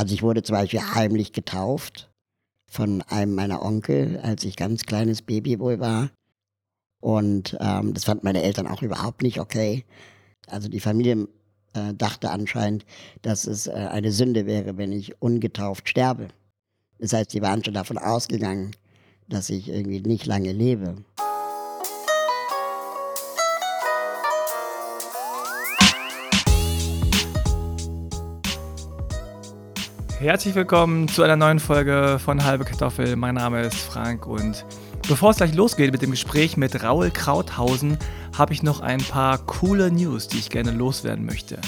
Also ich wurde zum Beispiel heimlich getauft von einem meiner Onkel, als ich ganz kleines Baby wohl war. Und ähm, das fanden meine Eltern auch überhaupt nicht okay. Also die Familie äh, dachte anscheinend, dass es äh, eine Sünde wäre, wenn ich ungetauft sterbe. Das heißt, die waren schon davon ausgegangen, dass ich irgendwie nicht lange lebe. Herzlich willkommen zu einer neuen Folge von Halbe Kartoffel. Mein Name ist Frank und bevor es gleich losgeht mit dem Gespräch mit Raul Krauthausen, habe ich noch ein paar coole News, die ich gerne loswerden möchte.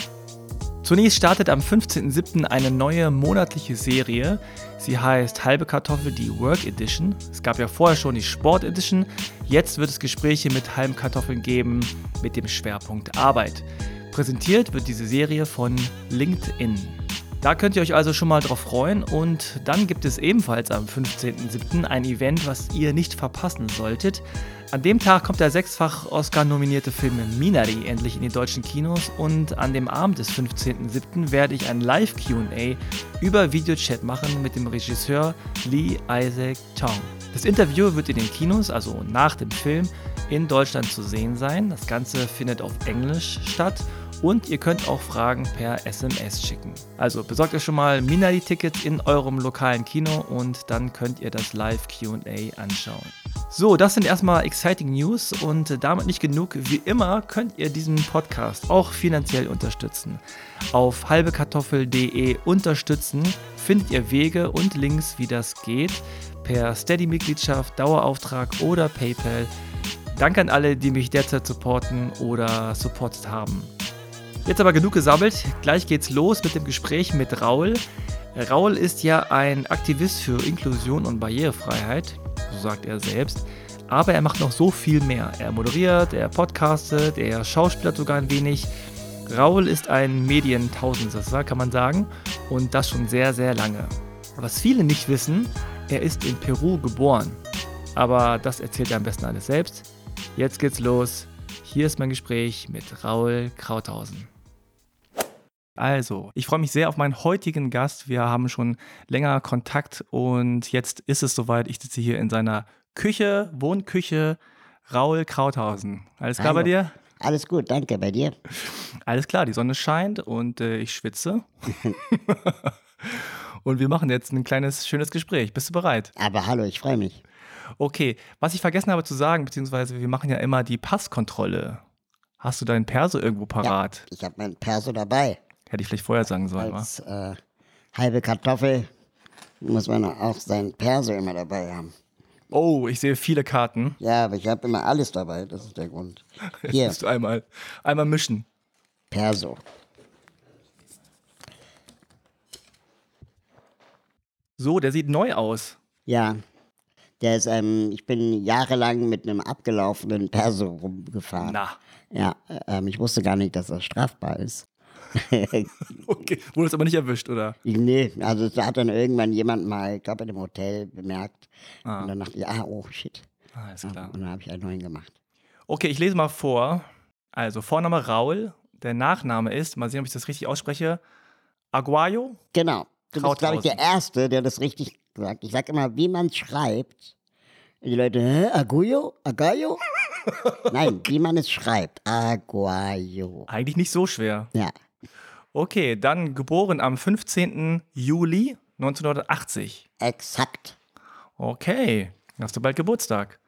Zunächst startet am 15.07. eine neue monatliche Serie. Sie heißt Halbe Kartoffel, die Work Edition. Es gab ja vorher schon die Sport Edition. Jetzt wird es Gespräche mit halben Kartoffeln geben mit dem Schwerpunkt Arbeit. Präsentiert wird diese Serie von LinkedIn. Da könnt ihr euch also schon mal drauf freuen und dann gibt es ebenfalls am 15.07. ein Event, was ihr nicht verpassen solltet. An dem Tag kommt der sechsfach Oscar-nominierte Film Minari endlich in die deutschen Kinos und an dem Abend des 15.07. werde ich ein Live-QA über Videochat machen mit dem Regisseur Lee Isaac Tong. Das Interview wird in den Kinos, also nach dem Film, in Deutschland zu sehen sein. Das Ganze findet auf Englisch statt und ihr könnt auch Fragen per SMS schicken. Also besorgt euch schon mal Minari-Tickets in eurem lokalen Kino und dann könnt ihr das Live-QA anschauen. So, das sind erstmal exciting News und damit nicht genug. Wie immer könnt ihr diesen Podcast auch finanziell unterstützen. Auf halbekartoffel.de unterstützen findet ihr Wege und Links, wie das geht, per Steady-Mitgliedschaft, Dauerauftrag oder PayPal. Danke an alle, die mich derzeit supporten oder supportet haben. Jetzt aber genug gesammelt. Gleich geht's los mit dem Gespräch mit Raul. Raul ist ja ein Aktivist für Inklusion und Barrierefreiheit, so sagt er selbst. Aber er macht noch so viel mehr. Er moderiert, er podcastet, er schauspielert sogar ein wenig. Raul ist ein Medientausendsasser, kann man sagen, und das schon sehr, sehr lange. Was viele nicht wissen, er ist in Peru geboren. Aber das erzählt er am besten alles selbst. Jetzt geht's los. Hier ist mein Gespräch mit Raul Krauthausen. Also, ich freue mich sehr auf meinen heutigen Gast. Wir haben schon länger Kontakt und jetzt ist es soweit. Ich sitze hier in seiner Küche, Wohnküche, Raul Krauthausen. Alles klar Hallo. bei dir? Alles gut, danke. Bei dir? Alles klar, die Sonne scheint und äh, ich schwitze. und wir machen jetzt ein kleines, schönes Gespräch. Bist du bereit? Aber hallo, ich freue mich. Okay, was ich vergessen habe zu sagen, beziehungsweise wir machen ja immer die Passkontrolle. Hast du deinen Perso irgendwo parat? Ich habe mein Perso dabei. Hätte ich vielleicht vorher sagen sollen? Als äh, halbe Kartoffel muss man auch sein Perso immer dabei haben. Oh, ich sehe viele Karten. Ja, aber ich habe immer alles dabei, das ist der Grund. Jetzt Hier, musst du einmal, einmal mischen. Perso. So, der sieht neu aus. Ja, der ist, ähm, ich bin jahrelang mit einem abgelaufenen Perso rumgefahren. Na, Ja, äh, ähm, ich wusste gar nicht, dass das strafbar ist. okay. Wurde es aber nicht erwischt, oder? Nee, also da hat dann irgendwann jemand mal, ich glaube in einem Hotel, bemerkt. Ah. Und dann dachte ich, ah, oh shit. Ah, ist Ja, klar. und dann habe ich einen neuen gemacht. Okay, ich lese mal vor. Also, Vorname Raul. Der Nachname ist, mal sehen, ob ich das richtig ausspreche, Aguayo. Genau. Du bist, glaube ich, der. Erste, der das richtig sagt. Ich sage immer, wie man es schreibt. Und die Leute, hä, Aguyo? Agayo? Nein, wie man es schreibt. Aguayo. Eigentlich nicht so schwer. Ja, Okay, dann geboren am 15. Juli 1980. exakt. Okay, hast du bald Geburtstag.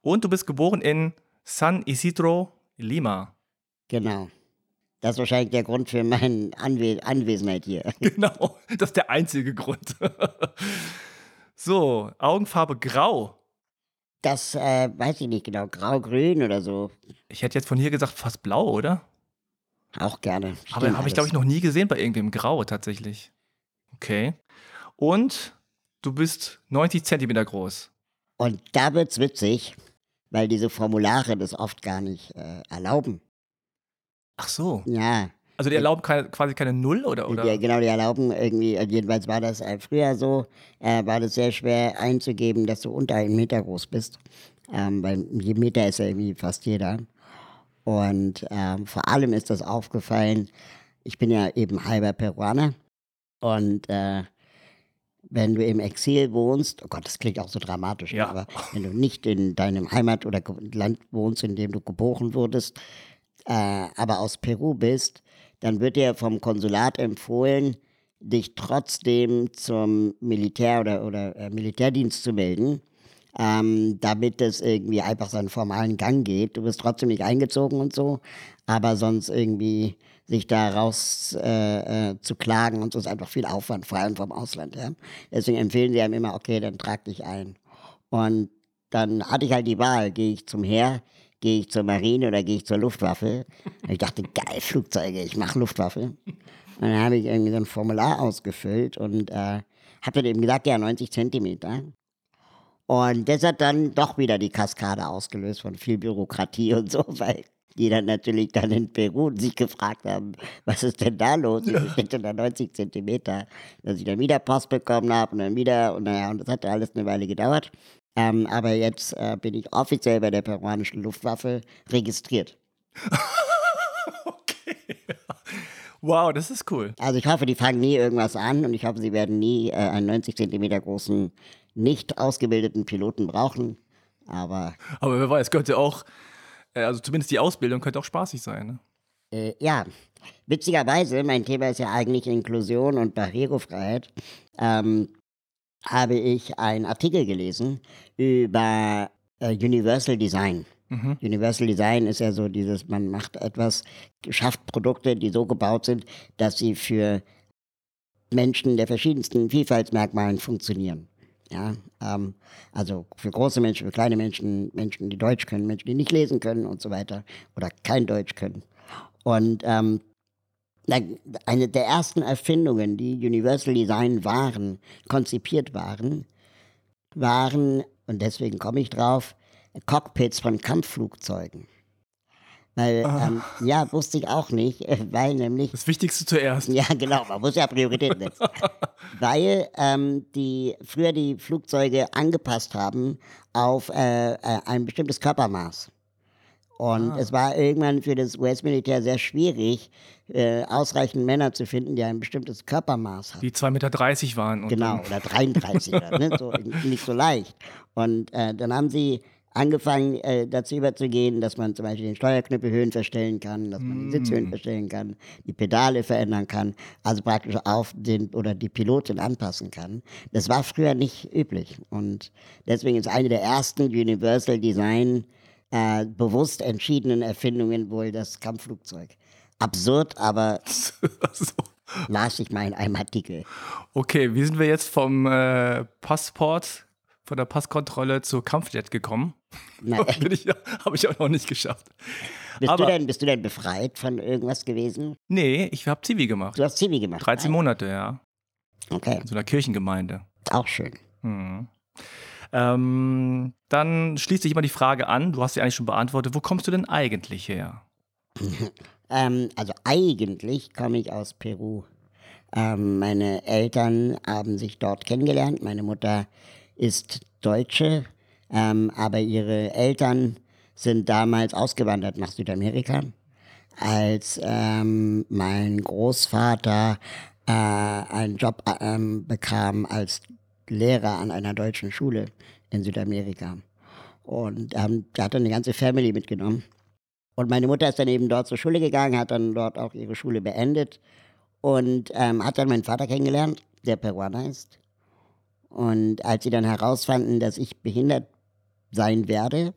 Und du bist geboren in San Isidro, Lima. Genau. Das ist wahrscheinlich der Grund für meine Anwe Anwesenheit hier. Genau, das ist der einzige Grund. so, Augenfarbe grau. Das äh, weiß ich nicht genau. Grau-Grün oder so. Ich hätte jetzt von hier gesagt fast blau, oder? Auch gerne. Aber Stimmt habe ich, glaube ich, noch nie gesehen bei irgendwem grau tatsächlich. Okay. Und du bist 90 Zentimeter groß. Und da wird's witzig, weil diese Formulare das oft gar nicht äh, erlauben. Ach so. Ja, Also die erlauben keine, quasi keine Null oder? oder? Ja, genau, die erlauben irgendwie, äh, jedenfalls war das äh, früher so, äh, war das sehr schwer einzugeben, dass du unter einen Meter groß bist. Ähm, weil je Meter ist ja irgendwie fast jeder. Und ähm, vor allem ist das aufgefallen, ich bin ja eben halber Peruaner Und äh, wenn du im Exil wohnst, oh Gott, das klingt auch so dramatisch, Ja. aber wenn du nicht in deinem Heimat- oder Land wohnst, in dem du geboren wurdest, äh, aber aus Peru bist, dann wird dir vom Konsulat empfohlen, dich trotzdem zum Militär oder, oder äh, Militärdienst zu melden, ähm, damit es irgendwie einfach seinen formalen Gang geht. Du wirst trotzdem nicht eingezogen und so, aber sonst irgendwie sich da raus äh, äh, zu klagen und so ist einfach viel Aufwand, vor allem vom Ausland. Ja? Deswegen empfehlen sie einem immer, okay, dann trag dich ein. Und dann hatte ich halt die Wahl, gehe ich zum Heer, gehe ich zur Marine oder gehe ich zur Luftwaffe. Und ich dachte, geil, Flugzeuge, ich mache Luftwaffe. Und dann habe ich irgendwie so ein Formular ausgefüllt und äh, habe dann eben gesagt, ja, 90 Zentimeter. Und das hat dann doch wieder die Kaskade ausgelöst von viel Bürokratie und so, weil die dann natürlich dann in Peru sich gefragt haben, was ist denn da los? Ich hätte da 90 Zentimeter, dass ich dann wieder Post bekommen habe und dann wieder und naja, und das hat alles eine Weile gedauert. Ähm, aber jetzt äh, bin ich offiziell bei der peruanischen Luftwaffe registriert. Okay. Wow, das ist cool. Also ich hoffe, die fangen nie irgendwas an und ich hoffe, sie werden nie äh, einen 90 Zentimeter großen, nicht ausgebildeten Piloten brauchen. Aber Aber wer weiß, könnte auch, äh, also zumindest die Ausbildung könnte auch spaßig sein. Ne? Äh, ja, witzigerweise, mein Thema ist ja eigentlich Inklusion und Barrierefreiheit, ähm, habe ich einen Artikel gelesen über äh, Universal Design. Mhm. Universal Design ist ja so dieses, man macht etwas, schafft Produkte, die so gebaut sind, dass sie für Menschen der verschiedensten Vielfaltsmerkmalen funktionieren. Ja, ähm, also für große Menschen, für kleine Menschen, Menschen, die Deutsch können, Menschen, die nicht lesen können und so weiter oder kein Deutsch können. Und ähm, eine der ersten Erfindungen, die Universal Design waren, konzipiert waren, waren, und deswegen komme ich drauf, Cockpits von Kampfflugzeugen. Weil, ähm, ja, wusste ich auch nicht, äh, weil nämlich Das Wichtigste zuerst. ja, genau, man muss ja Prioritäten setzen. Weil ähm, die früher die Flugzeuge angepasst haben auf äh, äh, ein bestimmtes Körpermaß. Und es war irgendwann für das US-Militär sehr schwierig, äh, ausreichend Männer zu finden, die ein bestimmtes Körpermaß haben. Die 2,30 Meter waren. Und Genau, oder 33, oder, ne? so, nicht so leicht. Und äh, dann haben sie angefangen, äh, dazu überzugehen, dass man zum Beispiel den Steuerknüppel Höhen verstellen kann, dass man die Sitzhöhen verstellen kann, die Pedale verändern kann, also praktisch auf den oder die Pilotin anpassen kann. Das war früher nicht üblich. Und deswegen ist eine der ersten Universal Design äh, bewusst entschiedenen Erfindungen wohl das Kampfflugzeug. Absurd, aber so. las ich mal in einem Artikel. Okay, wie sind wir jetzt vom äh, Passport, von der Passkontrolle zur Kampfjet gekommen? Habe ich auch noch nicht geschafft. Bist Aber- du, denn, bist du denn befreit von irgendwas gewesen? Nee, ich habe Zivi gemacht. Du hast Zivi gemacht. 13 Monate, ja. Okay, In so einer Kirchengemeinde. auch schön. Mhm. Ähm, dann schließt sich immer die Frage an, du hast sie eigentlich schon beantwortet, wo kommst du denn eigentlich her? Ähm, also eigentlich komme ich aus Peru. Ähm, meine Eltern haben sich dort kennengelernt. Meine Mutter ist Deutsche, ähm, aber ihre Eltern sind damals ausgewandert nach Südamerika, als ähm, mein Großvater äh, einen Job äh, bekam als Lehrer an einer deutschen Schule in Südamerika. Und ähm, der hat dann eine ganze Family mitgenommen. Und meine Mutter ist dann eben dort zur Schule gegangen, hat dann dort auch ihre Schule beendet und ähm, hat dann meinen Vater kennengelernt, der Peruaner ist. Und als sie dann herausfanden, dass ich behindert sein werde,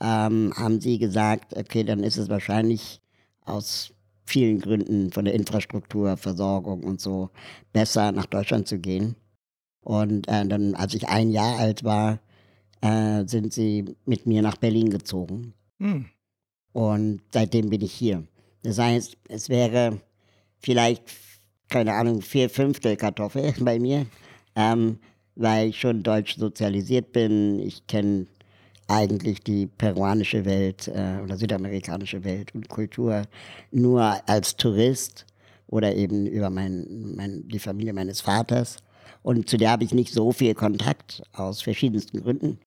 ähm, haben sie gesagt, okay, dann ist es wahrscheinlich aus vielen Gründen von der Infrastruktur, Versorgung und so besser nach Deutschland zu gehen. Und äh, dann, als ich ein Jahr alt war, äh, sind sie mit mir nach Berlin gezogen. Hm. Und seitdem bin ich hier. Das heißt, es wäre vielleicht, keine Ahnung, vier Fünftel Kartoffel bei mir, ähm, weil ich schon deutsch sozialisiert bin. Ich kenne eigentlich die peruanische Welt äh, oder südamerikanische Welt und Kultur nur als Tourist oder eben über mein, mein, die Familie meines Vaters. Und zu der habe ich nicht so viel Kontakt aus verschiedensten Gründen.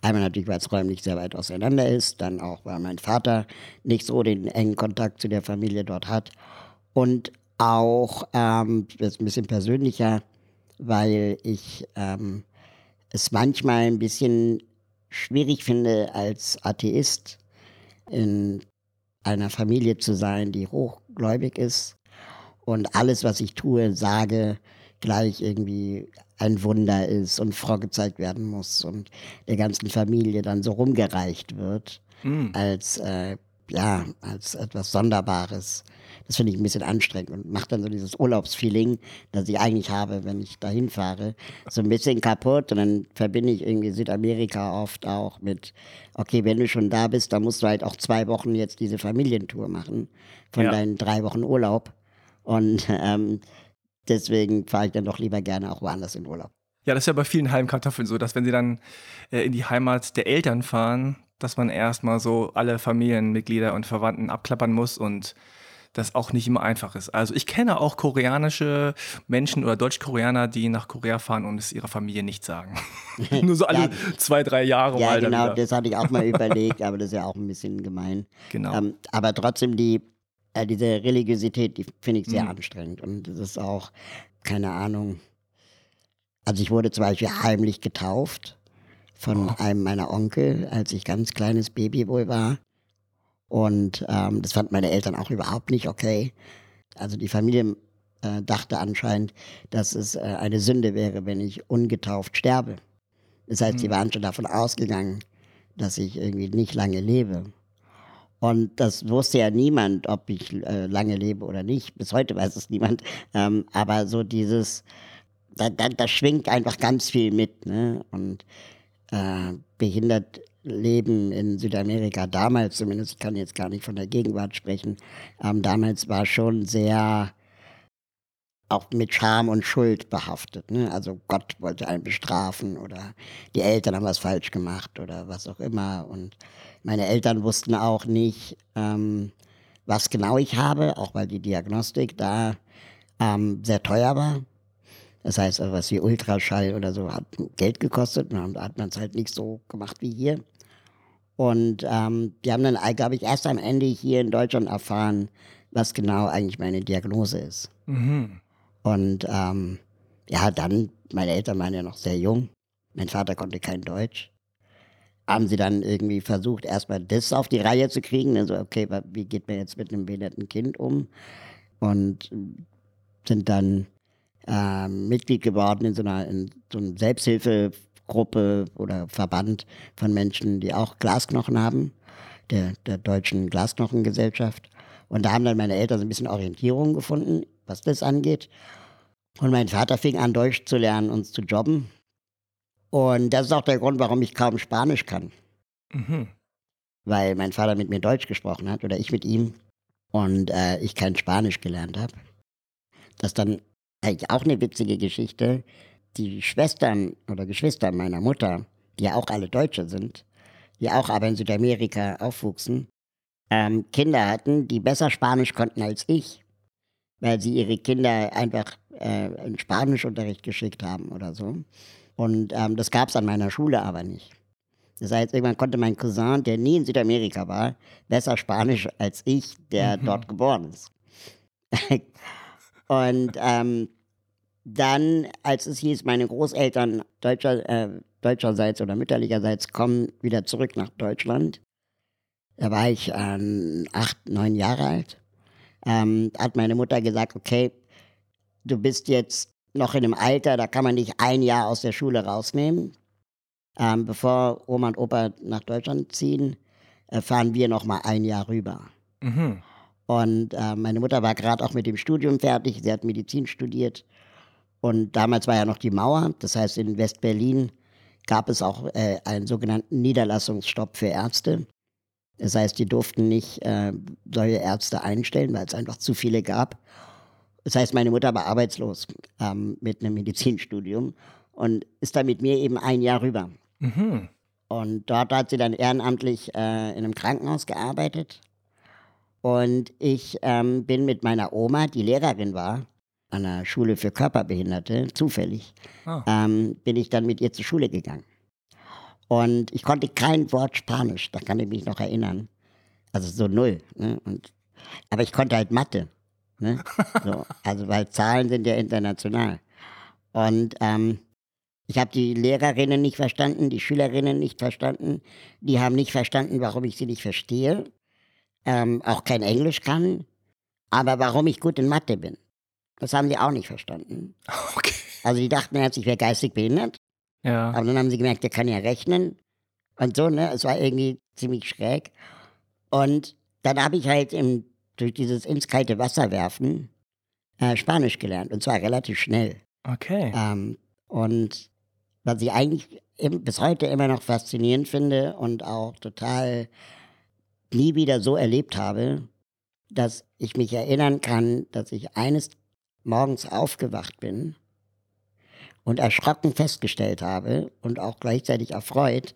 Einmal natürlich, weil es räumlich sehr weit auseinander ist, dann auch, weil mein Vater nicht so den engen Kontakt zu der Familie dort hat. Und auch, ähm, das ist ein bisschen persönlicher, weil ich ähm, es manchmal ein bisschen schwierig finde, als Atheist in einer Familie zu sein, die hochgläubig ist und alles, was ich tue, sage, gleich irgendwie ein Wunder ist und vorgezeigt werden muss und der ganzen Familie dann so rumgereicht wird Mm. als äh, ja als etwas Sonderbares. Das finde ich ein bisschen anstrengend und macht dann so dieses Urlaubsfeeling, das ich eigentlich habe, wenn ich dahin fahre, so ein bisschen kaputt und dann verbinde ich irgendwie Südamerika oft auch mit, okay, wenn du schon da bist, dann musst du halt auch zwei Wochen jetzt diese Familientour machen von Ja. deinen drei Wochen Urlaub und ähm, deswegen fahre ich dann doch lieber gerne auch woanders in Urlaub. Ja, das ist ja bei vielen Heimkartoffeln so, dass wenn sie dann äh, in die Heimat der Eltern fahren, dass man erstmal so alle Familienmitglieder und Verwandten abklappern muss und das auch nicht immer einfach ist. Also ich kenne auch koreanische Menschen oder Deutsch-Koreaner, die nach Korea fahren und es ihrer Familie nicht sagen. Nur so alle Ja. zwei, drei Jahre Ja, mal genau, wieder. das hatte ich auch mal überlegt, aber das ist ja auch ein bisschen gemein. Genau. Ähm, aber trotzdem, die, äh, diese Religiosität, die finde ich sehr Mhm. anstrengend. Und das ist auch, keine Ahnung. Also ich wurde zum Beispiel heimlich getauft von Oh. einem meiner Onkel, als ich ganz kleines Baby wohl war. Und ähm, das fanden meine Eltern auch überhaupt nicht okay. Also die Familie äh, dachte anscheinend, dass es äh, eine Sünde wäre, wenn ich ungetauft sterbe. Das heißt, sie Mhm. waren schon davon ausgegangen, dass ich irgendwie nicht lange lebe. Und das wusste ja niemand, ob ich äh, lange lebe oder nicht. Bis heute weiß es niemand. Ähm, aber so dieses, da, da, da schwingt einfach ganz viel mit. Ne? Und äh, behindert leben in Südamerika damals zumindest, ich kann jetzt gar nicht von der Gegenwart sprechen, ähm, damals war schon sehr auch mit Scham und Schuld behaftet. Ne? Also Gott wollte einen bestrafen oder die Eltern haben was falsch gemacht oder was auch immer. Und meine Eltern wussten auch nicht, ähm, was genau ich habe, auch weil die Diagnostik da ähm, sehr teuer war. Das heißt, was wie Ultraschall oder so hat Geld gekostet und da hat man es halt nicht so gemacht wie hier. Und ähm, die haben dann, glaube ich, erst am Ende hier in Deutschland erfahren, was genau eigentlich meine Diagnose ist. Mhm. Und ähm, ja, dann, meine Eltern waren ja noch sehr jung. Mein Vater konnte kein Deutsch. Haben sie dann irgendwie versucht, erstmal das auf die Reihe zu kriegen. Also, okay, wie geht man jetzt mit einem behinderten Kind um? Und äh, sind dann ähm, Mitglied geworden in so einer, in so einer Selbsthilfegruppe oder Verband von Menschen, die auch Glasknochen haben, der, der Deutschen Glasknochengesellschaft. Und da haben dann meine Eltern so ein bisschen Orientierung gefunden, was das angeht. Und mein Vater fing an, Deutsch zu lernen und zu jobben. Und das ist auch der Grund, warum ich kaum Spanisch kann. Mhm. Weil mein Vater mit mir Deutsch gesprochen hat oder ich mit ihm und äh, ich kein Spanisch gelernt habe. Das ist dann eigentlich auch eine witzige Geschichte. Die Schwestern oder Geschwister meiner Mutter, die ja auch alle Deutsche sind, die auch aber in Südamerika aufwuchsen, ähm, Kinder hatten, die besser Spanisch konnten als ich, weil sie ihre Kinder einfach äh, in Spanischunterricht geschickt haben oder so. Und ähm, das gab es an meiner Schule aber nicht. Das heißt, irgendwann konnte mein Cousin, der nie in Südamerika war, besser Spanisch als ich, der Mhm. dort geboren ist. Und ähm, dann, als es hieß, meine Großeltern deutscher, äh, deutscherseits oder mütterlicherseits kommen wieder zurück nach Deutschland, da war ich ähm, acht, neun Jahre alt, ähm, hat meine Mutter gesagt, okay, du bist jetzt noch in einem Alter, da kann man dich ein Jahr aus der Schule rausnehmen. Ähm, bevor Oma und Opa nach Deutschland ziehen, äh, fahren wir noch mal ein Jahr rüber. Mhm. Und äh, meine Mutter war gerade auch mit dem Studium fertig. Sie hat Medizin studiert. Und damals war ja noch die Mauer. Das heißt, in West-Berlin gab es auch äh, einen sogenannten Niederlassungsstopp für Ärzte. Das heißt, die durften nicht äh, solche Ärzte einstellen, weil es einfach zu viele gab. Das heißt, meine Mutter war arbeitslos ähm, mit einem Medizinstudium und ist dann mit mir eben ein Jahr rüber. Mhm. Und dort hat sie dann ehrenamtlich äh, in einem Krankenhaus gearbeitet. Und ich ähm, bin mit meiner Oma, die Lehrerin war, an der Schule für Körperbehinderte, zufällig, Ah. ähm, bin ich dann mit ihr zur Schule gegangen. Und ich konnte kein Wort Spanisch, da kann ich mich noch erinnern. Also so null. Ne? Und, aber ich konnte halt Mathe. Ne? So, also weil Zahlen sind ja international. Und ähm, ich habe die Lehrerinnen nicht verstanden, die Schülerinnen nicht verstanden. Die haben nicht verstanden, warum ich sie nicht verstehe, ähm, auch kein Englisch kann, aber warum ich gut in Mathe bin. Das haben sie auch nicht verstanden. Okay. Also die dachten erst, ich wäre geistig behindert, Ja. aber dann haben sie gemerkt, der kann ja rechnen und so, ne? Es war irgendwie ziemlich schräg. Und dann habe ich halt im, durch dieses ins kalte Wasser werfen äh, Spanisch gelernt und zwar relativ schnell. Okay. Ähm, und was ich eigentlich im, bis heute immer noch faszinierend finde und auch total nie wieder so erlebt habe, dass ich mich erinnern kann, dass ich eines Morgens aufgewacht bin und erschrocken festgestellt habe und auch gleichzeitig erfreut,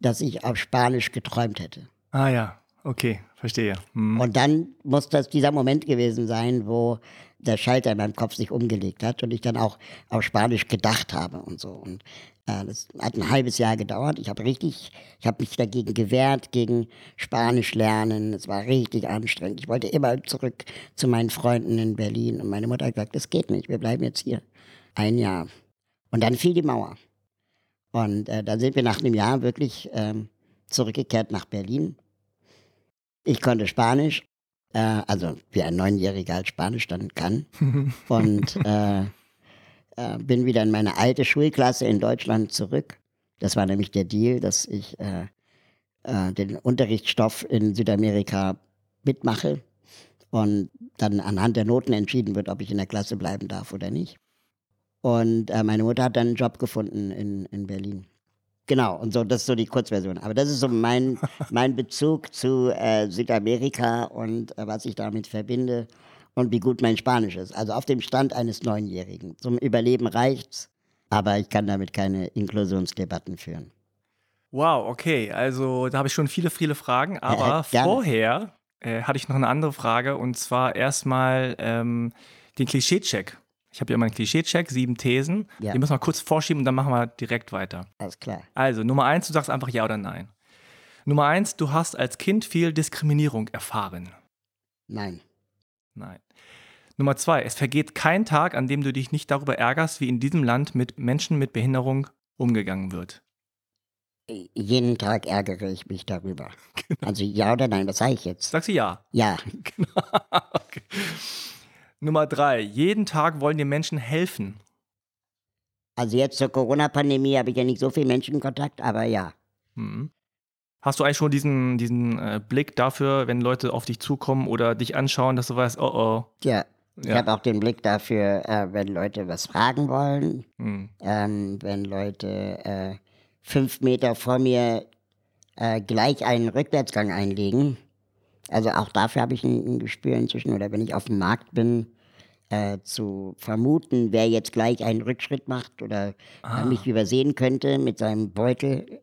dass ich auf Spanisch geträumt hätte. Ah ja, okay, verstehe. Hm. Und dann muss das dieser Moment gewesen sein, wo der Schalter in meinem Kopf sich umgelegt hat und ich dann auch auf Spanisch gedacht habe und so. Und äh, das hat ein halbes Jahr gedauert. Ich habe richtig, ich habe mich dagegen gewehrt, gegen Spanisch lernen. Es war richtig anstrengend. Ich wollte immer zurück zu meinen Freunden in Berlin. Und meine Mutter hat gesagt, das geht nicht, wir bleiben jetzt hier. Ein Jahr. Und dann fiel die Mauer. Und äh, dann sind wir nach einem Jahr wirklich ähm, zurückgekehrt nach Berlin. Ich konnte Spanisch, äh, also wie ein Neunjähriger halt Spanisch dann kann. Und äh, äh, bin wieder in meine alte Schulklasse in Deutschland zurück. Das war nämlich der Deal, dass ich äh, äh, den Unterrichtsstoff in Südamerika mitmache und dann anhand der Noten entschieden wird, ob ich in der Klasse bleiben darf oder nicht. Und äh, meine Mutter hat dann einen Job gefunden in, in Berlin. Genau, und so, das ist so die Kurzversion. Aber das ist so mein, mein Bezug zu äh, Südamerika und äh, was ich damit verbinde und wie gut mein Spanisch ist. Also auf dem Stand eines Neunjährigen. Zum Überleben reicht's, aber ich kann damit keine Inklusionsdebatten führen. Wow, okay. Also da habe ich schon viele, viele Fragen. Aber gerne. vorher äh, hatte ich noch eine andere Frage und zwar erstmal ähm, den Klischee-Check. Ich habe hier meinen Klischee-Check, sieben Thesen. Ja. Die müssen wir kurz vorschieben und dann machen wir direkt weiter. Alles klar. Also, Nummer eins, du sagst einfach ja oder nein. Nummer eins, du hast als Kind viel Diskriminierung erfahren. Nein. Nein. Nummer zwei, es vergeht kein Tag, an dem du dich nicht darüber ärgerst, wie in diesem Land mit Menschen mit Behinderung umgegangen wird. Jeden Tag ärgere ich mich darüber. Also ja oder nein, was sage ich jetzt? Sagst du ja? Ja, okay. Nummer drei, jeden Tag wollen dir Menschen helfen. also jetzt zur Corona-Pandemie habe ich ja nicht so viel Menschenkontakt, aber ja. Hm. Hast du eigentlich schon diesen, diesen äh, Blick dafür, wenn Leute auf dich zukommen oder dich anschauen, dass du weißt, oh oh. Ja, ich Ja. habe auch den Blick dafür, äh, wenn Leute was fragen wollen, Hm. ähm, wenn Leute äh, fünf Meter vor mir äh, gleich einen Rückwärtsgang einlegen. Also auch dafür habe ich ein, ein Gespür inzwischen. Oder wenn ich auf dem Markt bin, äh, zu vermuten, wer jetzt gleich einen Rückschritt macht oder Ah. mich übersehen könnte mit seinem Beutel.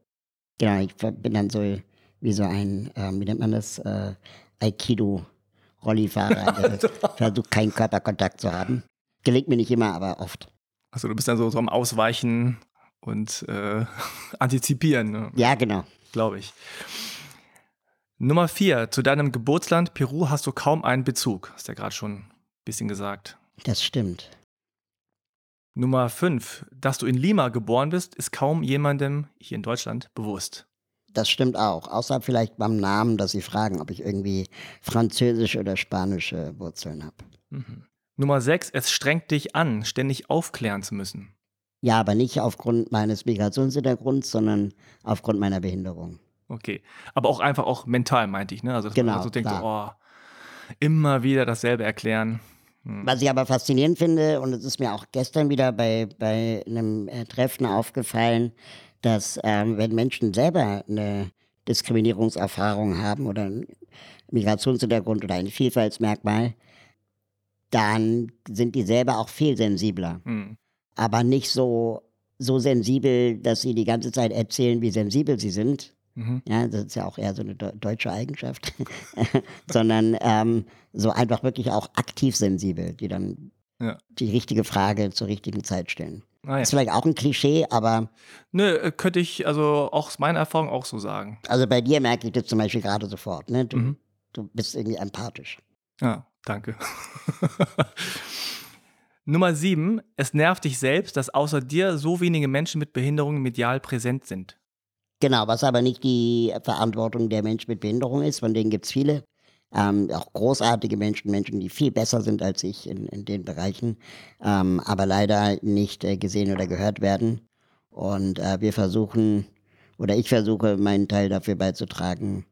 Genau, ich bin dann so wie so ein, äh, wie nennt man das, äh, Aikido-Rollifahrer, der versucht, keinen Körperkontakt zu haben. Gelingt mir nicht immer, aber oft. Also du bist dann so, so am Ausweichen und äh, antizipieren, ne? Ja, genau. glaube ich. Nummer vier, zu deinem Geburtsland Peru hast du kaum einen Bezug. Hast ja gerade schon ein bisschen gesagt. Das stimmt. Nummer fünf, dass du in Lima geboren bist, ist kaum jemandem hier in Deutschland bewusst. Das stimmt auch. Außer vielleicht beim Namen, dass sie fragen, ob ich irgendwie französische oder spanische Wurzeln habe. Mhm. Nummer sechs, es strengt dich an, ständig aufklären zu müssen. Ja, aber nicht aufgrund meines Migrationshintergrunds, sondern aufgrund meiner Behinderung. Okay. Aber auch einfach auch mental, meinte ich, ne? Also, dass Genau, man so denkt, klar. oh, immer wieder dasselbe erklären. Hm. Was ich aber faszinierend finde, und es ist mir auch gestern wieder bei, bei einem äh, Treffen aufgefallen, dass ähm, wenn Menschen selber eine Diskriminierungserfahrung haben oder einen Migrationshintergrund oder ein Vielfaltsmerkmal, dann sind die selber auch viel sensibler. Hm. aber nicht so, so sensibel, dass sie die ganze Zeit erzählen, wie sensibel sie sind. Mhm. Ja, das ist ja auch eher so eine deu- deutsche Eigenschaft, sondern ähm, so einfach wirklich auch aktiv sensibel, die dann Ja. die richtige Frage zur richtigen Zeit stellen. Ah, ja. Ist vielleicht auch ein Klischee, aber Nö, äh, könnte ich also auch aus meiner Erfahrung auch so sagen. also bei dir merke ich das zum Beispiel gerade sofort. Ne? Du, Mhm. du bist irgendwie empathisch. Ja, Danke. Nummer sieben. Es nervt dich selbst, dass außer dir so wenige Menschen mit Behinderungen medial präsent sind. Genau, was aber nicht die Verantwortung der Menschen mit Behinderung ist, von denen gibt es viele. Ähm, auch großartige Menschen, Menschen, die viel besser sind als ich in, in den Bereichen, ähm, aber leider nicht äh, gesehen oder gehört werden. Und äh, wir versuchen, oder ich versuche, meinen Teil dafür beizutragen,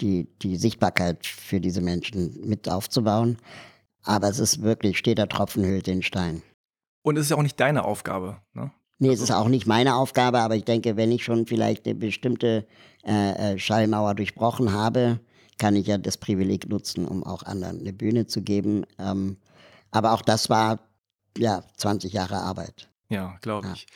die, die Sichtbarkeit für diese Menschen mit aufzubauen. Aber es ist wirklich, steter Tropfen hüllt den Stein. Und es ist ja auch nicht deine Aufgabe. Ne? Nee, es ist auch nicht meine Aufgabe, aber ich denke, wenn ich schon vielleicht eine bestimmte äh, äh Schallmauer durchbrochen habe, kann ich ja das Privileg nutzen, um auch anderen eine Bühne zu geben. Ähm, aber auch das war ja 20 Jahre Arbeit. Ja, glaube ich. Ja.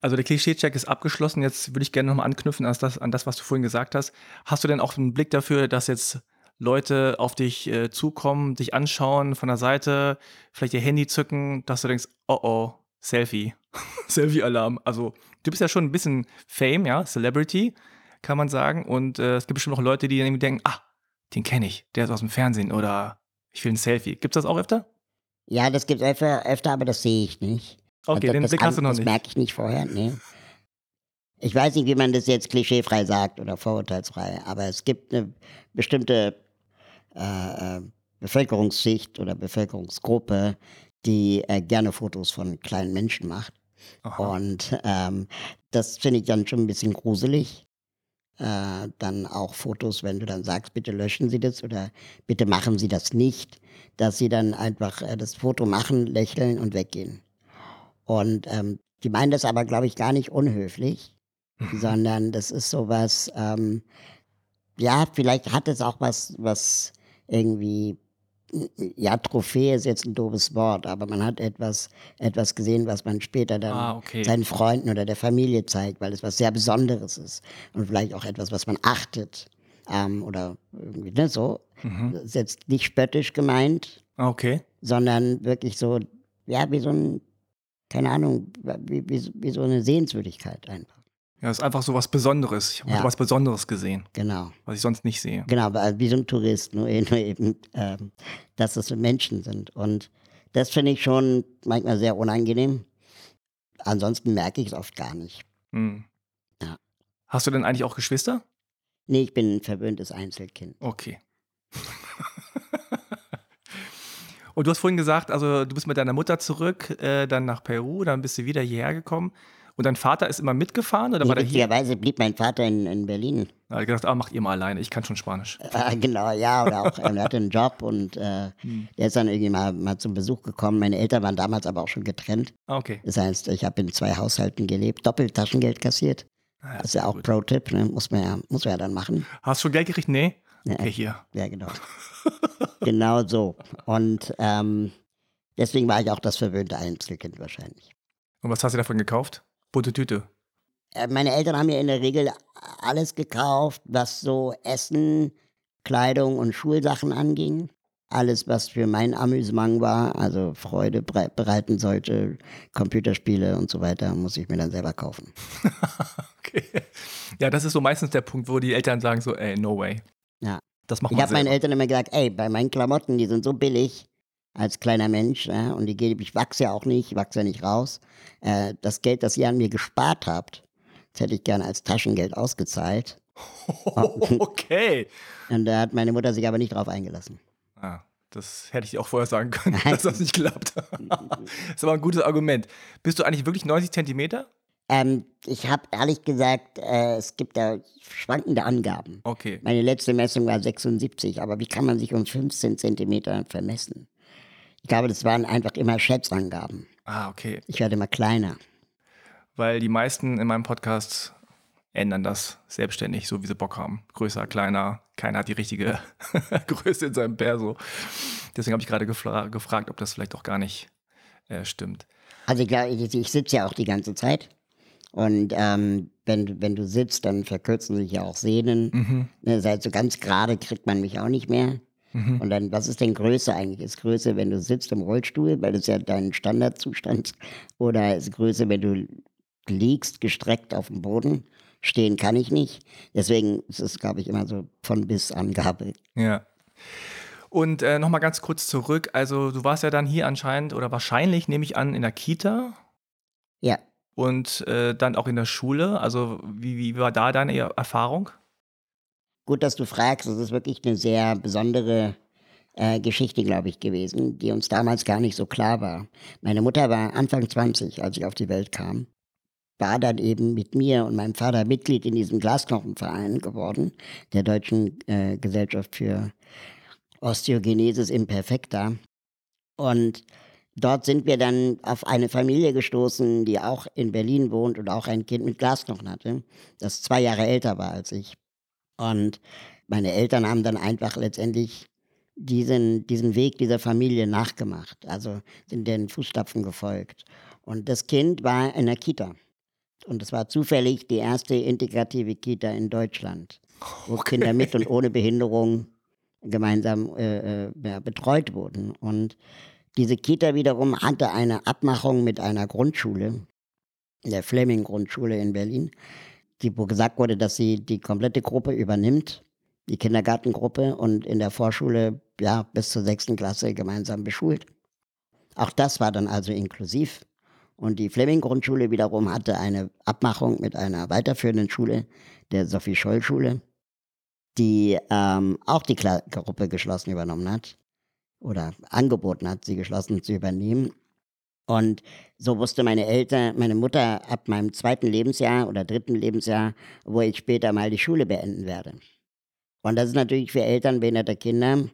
Also der Klischee-Check ist abgeschlossen. Jetzt würde ich gerne nochmal anknüpfen an das, an das, was du vorhin gesagt hast. Hast du denn auch einen Blick dafür, dass jetzt Leute auf dich äh, zukommen, dich anschauen von der Seite, vielleicht ihr Handy zücken, dass du denkst, oh oh, Selfie, Selfie-Alarm. Also du bist ja schon ein bisschen Fame, ja, Celebrity, kann man sagen. Und äh, es gibt bestimmt auch Leute, die dann denken, ah, den kenne ich, der ist aus dem Fernsehen oder ich will ein Selfie. Gibt es das auch öfter? Ja, das gibt es öfter, öfter, aber das sehe ich nicht. Okay, das, den Blick hast du noch das nicht. Das merke ich nicht vorher, nee. Ich weiß nicht, wie man das jetzt klischeefrei sagt oder vorurteilsfrei, aber es gibt eine bestimmte äh, äh Bevölkerungsschicht oder Bevölkerungsgruppe, die äh, gerne Fotos von kleinen Menschen macht. Aha. Und ähm, das finde ich dann schon ein bisschen gruselig äh, dann auch Fotos, wenn du dann sagst, bitte löschen Sie das oder bitte machen Sie das nicht, dass sie dann einfach äh, das Foto machen, lächeln und weggehen. Und ähm, die meinen das aber, glaube ich, gar nicht unhöflich, mhm. sondern das ist sowas, ähm, ja, vielleicht hat es auch was, was irgendwie ja, Trophäe ist jetzt ein doofes Wort, aber man hat etwas, etwas gesehen, was man später dann ah, okay. seinen Freunden oder der Familie zeigt, weil es was sehr Besonderes ist und vielleicht auch etwas, was man achtet ähm, oder irgendwie ne, so. Mhm. Das ist jetzt nicht spöttisch gemeint, okay. sondern wirklich so, ja, wie so ein, keine Ahnung, wie, wie, wie so eine Sehenswürdigkeit einfach. Ja, es ist einfach so was Besonderes. Ich habe ja. was Besonderes gesehen. Genau. Was ich sonst nicht sehe. Genau, wie so ein Tourist, nur, nur eben, ähm, dass es so Menschen sind. Und das finde ich schon manchmal sehr unangenehm. Ansonsten merke ich es oft gar nicht. Hm. Ja. Hast du denn eigentlich auch Geschwister? Nee, ich bin ein verwöhntes Einzelkind. Okay. Und du hast vorhin gesagt, also du bist mit deiner Mutter zurück, äh, dann nach Peru, dann bist du wieder hierher gekommen. Und dein Vater ist immer mitgefahren oder nee, war der hier? blieb mein Vater in, in Berlin. Er hat gesagt, ah, macht ihr mal alleine, ich kann schon Spanisch. Äh, genau, ja, oder auch, er hatte einen Job und äh, hm. der ist dann irgendwie mal, mal zum Besuch gekommen. Meine Eltern waren damals aber auch schon getrennt. Ah, okay. Das heißt, ich habe in zwei Haushalten gelebt, doppelt Taschengeld kassiert. Ah, ja, das ist ja auch Pro-Tipp, ne? muss, man ja, muss man ja dann machen. Hast du schon Geld gekriegt? Nee. Ja, okay, hier. Ja, genau. genau so. Und ähm, deswegen war ich auch das verwöhnte Einzelkind wahrscheinlich. Und was hast du davon gekauft? Bunte Tüte. Äh, meine Eltern haben mir in der Regel alles gekauft, was so Essen, Kleidung und Schulsachen anging. Alles, was für mein Amüsement war, also Freude bereiten sollte, Computerspiele und so weiter, muss ich mir dann selber kaufen. okay. Ja, das ist so meistens der Punkt, wo die Eltern sagen so, ey, no way. Ja. Das macht ich habe meinen Eltern immer gesagt, ey, bei meinen Klamotten, die sind so billig, als kleiner Mensch ja, und die, ich wachse ja auch nicht, ich wachse ja nicht raus. Äh, das Geld, das ihr an mir gespart habt, das hätte ich gerne als Taschengeld ausgezahlt. okay. Und da hat meine Mutter sich aber nicht drauf eingelassen. Ah, das hätte ich auch vorher sagen können, Nein. dass das nicht klappt. das ist aber ein gutes Argument. Bist du eigentlich wirklich 90 Zentimeter? Ähm, ich habe ehrlich gesagt, äh, es gibt da schwankende Angaben. Okay. Meine letzte Messung war 76, aber wie kann man sich um 15 Zentimeter vermessen? Ich glaube, das waren einfach immer Schätzangaben. Ah, okay. Ich werde immer kleiner. Weil die meisten in meinem Podcast ändern das selbstständig, so wie sie Bock haben. Größer, kleiner, keiner hat die richtige Größe in seinem Perso. Deswegen habe ich gerade gefra gefragt, ob das vielleicht auch gar nicht äh, stimmt. Also ich, ich, ich sitze ja auch die ganze Zeit. Und ähm, wenn, wenn du sitzt, dann verkürzen sich ja auch Sehnen. Mhm. Ne, seit so ganz gerade kriegt man mich auch nicht mehr. Mhm. Und dann, was ist denn Größe eigentlich? Ist Größe, wenn du sitzt im Rollstuhl, weil das ja dein Standardzustand, oder ist Größe, wenn du liegst, gestreckt auf dem Boden? Stehen kann ich nicht. Deswegen ist es, glaube ich, immer so von bis Angabe. Ja. Und äh, nochmal ganz kurz zurück. Also, du warst ja dann hier anscheinend oder wahrscheinlich, nehme ich an, in der Kita. Ja. Und äh, dann auch in der Schule. Also, wie, wie war da deine Erfahrung? Gut, dass du fragst. Das ist wirklich eine sehr besondere äh, Geschichte, glaube ich, gewesen, die uns damals gar nicht so klar war. Meine Mutter war Anfang 20, als ich auf die Welt kam. War dann eben mit mir und meinem Vater Mitglied in diesem Glasknochenverein geworden, der Deutschen äh, Gesellschaft für Osteogenesis Imperfecta. Und dort sind wir dann auf eine Familie gestoßen, die auch in Berlin wohnt und auch ein Kind mit Glasknochen hatte, das zwei Jahre älter war als ich. Und meine Eltern haben dann einfach letztendlich diesen, diesen Weg dieser Familie nachgemacht, also sind den Fußstapfen gefolgt. Und das Kind war in der Kita. Und es war zufällig die erste integrative Kita in Deutschland, wo okay. Kinder mit und ohne Behinderung gemeinsam äh, äh, betreut wurden. Und diese Kita wiederum hatte eine Abmachung mit einer Grundschule, der Fleming-Grundschule in Berlin, die, wo gesagt wurde, dass sie die komplette Gruppe übernimmt, die Kindergartengruppe und in der Vorschule ja bis zur sechsten Klasse gemeinsam beschult. Auch das war dann also inklusiv. Und die Fleming-Grundschule wiederum hatte eine Abmachung mit einer weiterführenden Schule, der Sophie-Scholl-Schule, die ähm, auch die Kla Gruppe geschlossen übernommen hat oder angeboten hat, sie geschlossen zu übernehmen. Und so wusste meine Eltern, meine Mutter ab meinem zweiten Lebensjahr oder dritten Lebensjahr, wo ich später mal die Schule beenden werde. Und das ist natürlich für Eltern behinderter Kinder,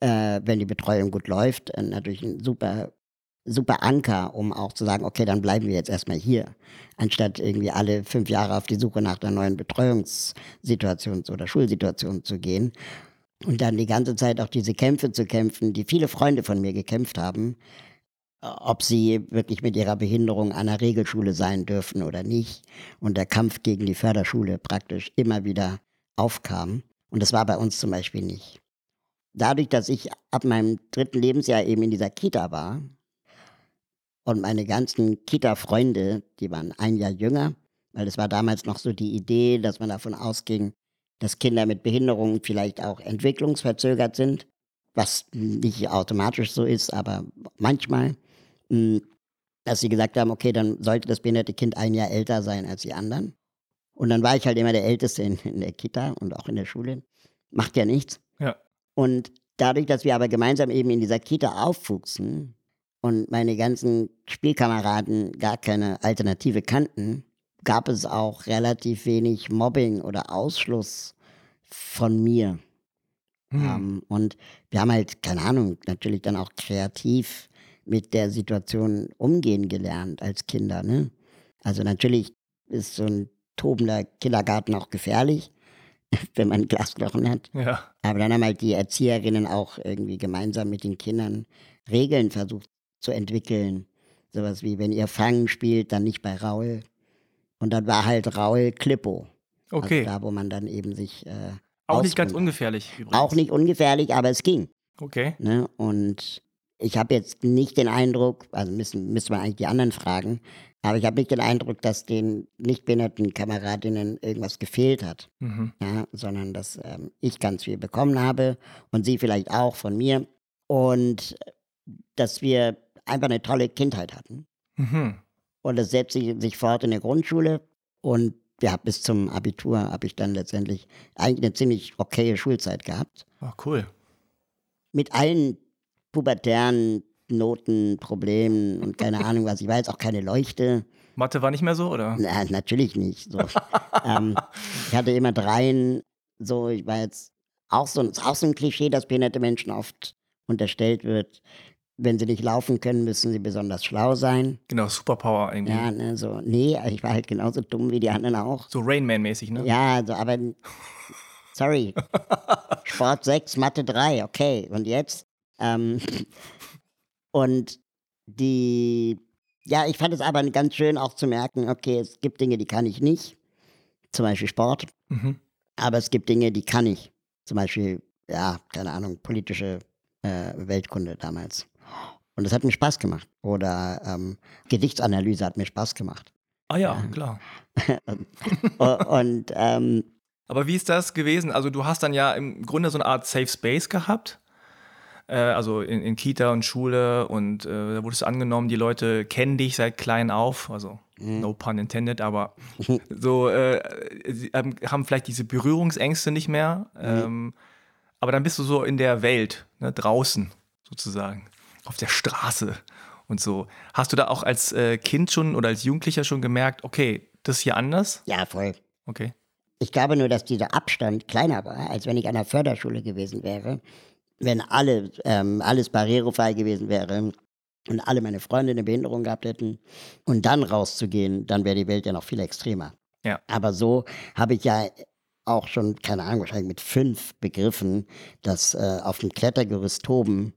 äh, wenn die Betreuung gut läuft, äh, natürlich ein super, super Anker, um auch zu sagen, okay, dann bleiben wir jetzt erstmal hier, anstatt irgendwie alle fünf Jahre auf die Suche nach einer neuen Betreuungssituation oder Schulsituation zu gehen. Und dann die ganze Zeit auch diese Kämpfe zu kämpfen, die viele Freunde von mir gekämpft haben, ob sie wirklich mit ihrer Behinderung einer Regelschule sein dürfen oder nicht. Und der Kampf gegen die Förderschule praktisch immer wieder aufkam. Und das war bei uns zum Beispiel nicht. Dadurch, dass ich ab meinem dritten Lebensjahr eben in dieser Kita war und meine ganzen Kita-Freunde, die waren ein Jahr jünger, weil es war damals noch so die Idee, dass man davon ausging, dass Kinder mit Behinderungen vielleicht auch entwicklungsverzögert sind, was nicht automatisch so ist, aber manchmal, hm, dass sie gesagt haben, okay, dann sollte das behinderte Kind ein Jahr älter sein als die anderen. Und dann war ich halt immer der Älteste in, in der Kita und auch in der Schule. Macht ja nichts. Ja. Und dadurch, dass wir aber gemeinsam eben in dieser Kita aufwuchsen und meine ganzen Spielkameraden gar keine Alternative kannten, gab es auch relativ wenig Mobbing oder Ausschluss von mir. Hm. Ähm, und wir haben halt, keine Ahnung, natürlich dann auch kreativ mit der Situation umgehen gelernt als Kinder. Ne? Also natürlich ist so ein tobender Kindergarten auch gefährlich, wenn man Glasknochen hat. Ja. Aber dann haben halt die Erzieherinnen auch irgendwie gemeinsam mit den Kindern Regeln versucht zu entwickeln. Sowas wie, wenn ihr Fangen spielt, dann nicht bei Raul. Und dann war halt Raul Klippo. Also okay. Also da, wo man dann eben sich. Äh, auch nicht ganz ungefährlich übrigens. Auch nicht ungefährlich, aber es ging. Okay. Ne? Und ich habe jetzt nicht den Eindruck, also müssen, müssen wir eigentlich die anderen fragen, aber ich habe nicht den Eindruck, dass den nicht behinderten Kameradinnen irgendwas gefehlt hat, mhm. ja, sondern dass ähm, ich ganz viel bekommen habe und sie vielleicht auch von mir und dass wir einfach eine tolle Kindheit hatten. Mhm. Und das setzt sich, sich fort in der Grundschule und ja, bis zum Abitur habe ich dann letztendlich eigentlich eine ziemlich okaye Schulzeit gehabt. Ach, cool. Mit allen pubertären Noten, Problemen und keine Ahnung was. Ich war jetzt auch keine Leuchte. Mathe war nicht mehr so, oder? Na, natürlich nicht. So. ähm, ich hatte immer dreien. So, ich war jetzt auch so, auch so ein Klischee, dass behinderte Menschen oft unterstellt wird. Wenn sie nicht laufen können, müssen sie besonders schlau sein. Genau, Superpower irgendwie. Ja, ne, so. Nee, ich war halt genauso dumm wie die anderen auch. So Rainman-mäßig, ne? Ja, so, aber. Sorry. Sport 6, Mathe 3, okay. Und jetzt? Ähm, und die, ja, ich fand es aber ganz schön auch zu merken, okay, es gibt Dinge, die kann ich nicht. Zum Beispiel Sport. Mhm. Aber es gibt Dinge, die kann ich. Zum Beispiel, ja, keine Ahnung, politische äh, Weltkunde damals. Und das hat mir Spaß gemacht. Oder ähm, Gedichtsanalyse hat mir Spaß gemacht. Ah ja, klar. und, und ähm, aber wie ist das gewesen? Also du hast dann ja im Grunde so eine Art Safe Space gehabt äh, also in, in, Kita und Schule und äh, da wurdest du angenommen, die Leute kennen dich seit klein auf, also mhm. no pun intended, aber so äh, sie haben vielleicht diese Berührungsängste nicht mehr. Mhm. Ähm, aber dann bist du so in der Welt, ne, draußen sozusagen, auf der Straße und so. Hast du da auch als äh, Kind schon oder als Jugendlicher schon gemerkt, okay, das ist hier anders? Ja, voll. Okay. Ich glaube nur, dass dieser Abstand kleiner war, als wenn ich an der Förderschule gewesen wäre. Wenn alle, ähm, alles barrierefrei gewesen wäre und alle meine Freunde eine Behinderung gehabt hätten und dann rauszugehen, dann wäre die Welt ja noch viel extremer. Ja. Aber so habe ich ja auch schon, keine Ahnung, wahrscheinlich mit fünf begriffen, dass äh, auf dem Klettergerüst toben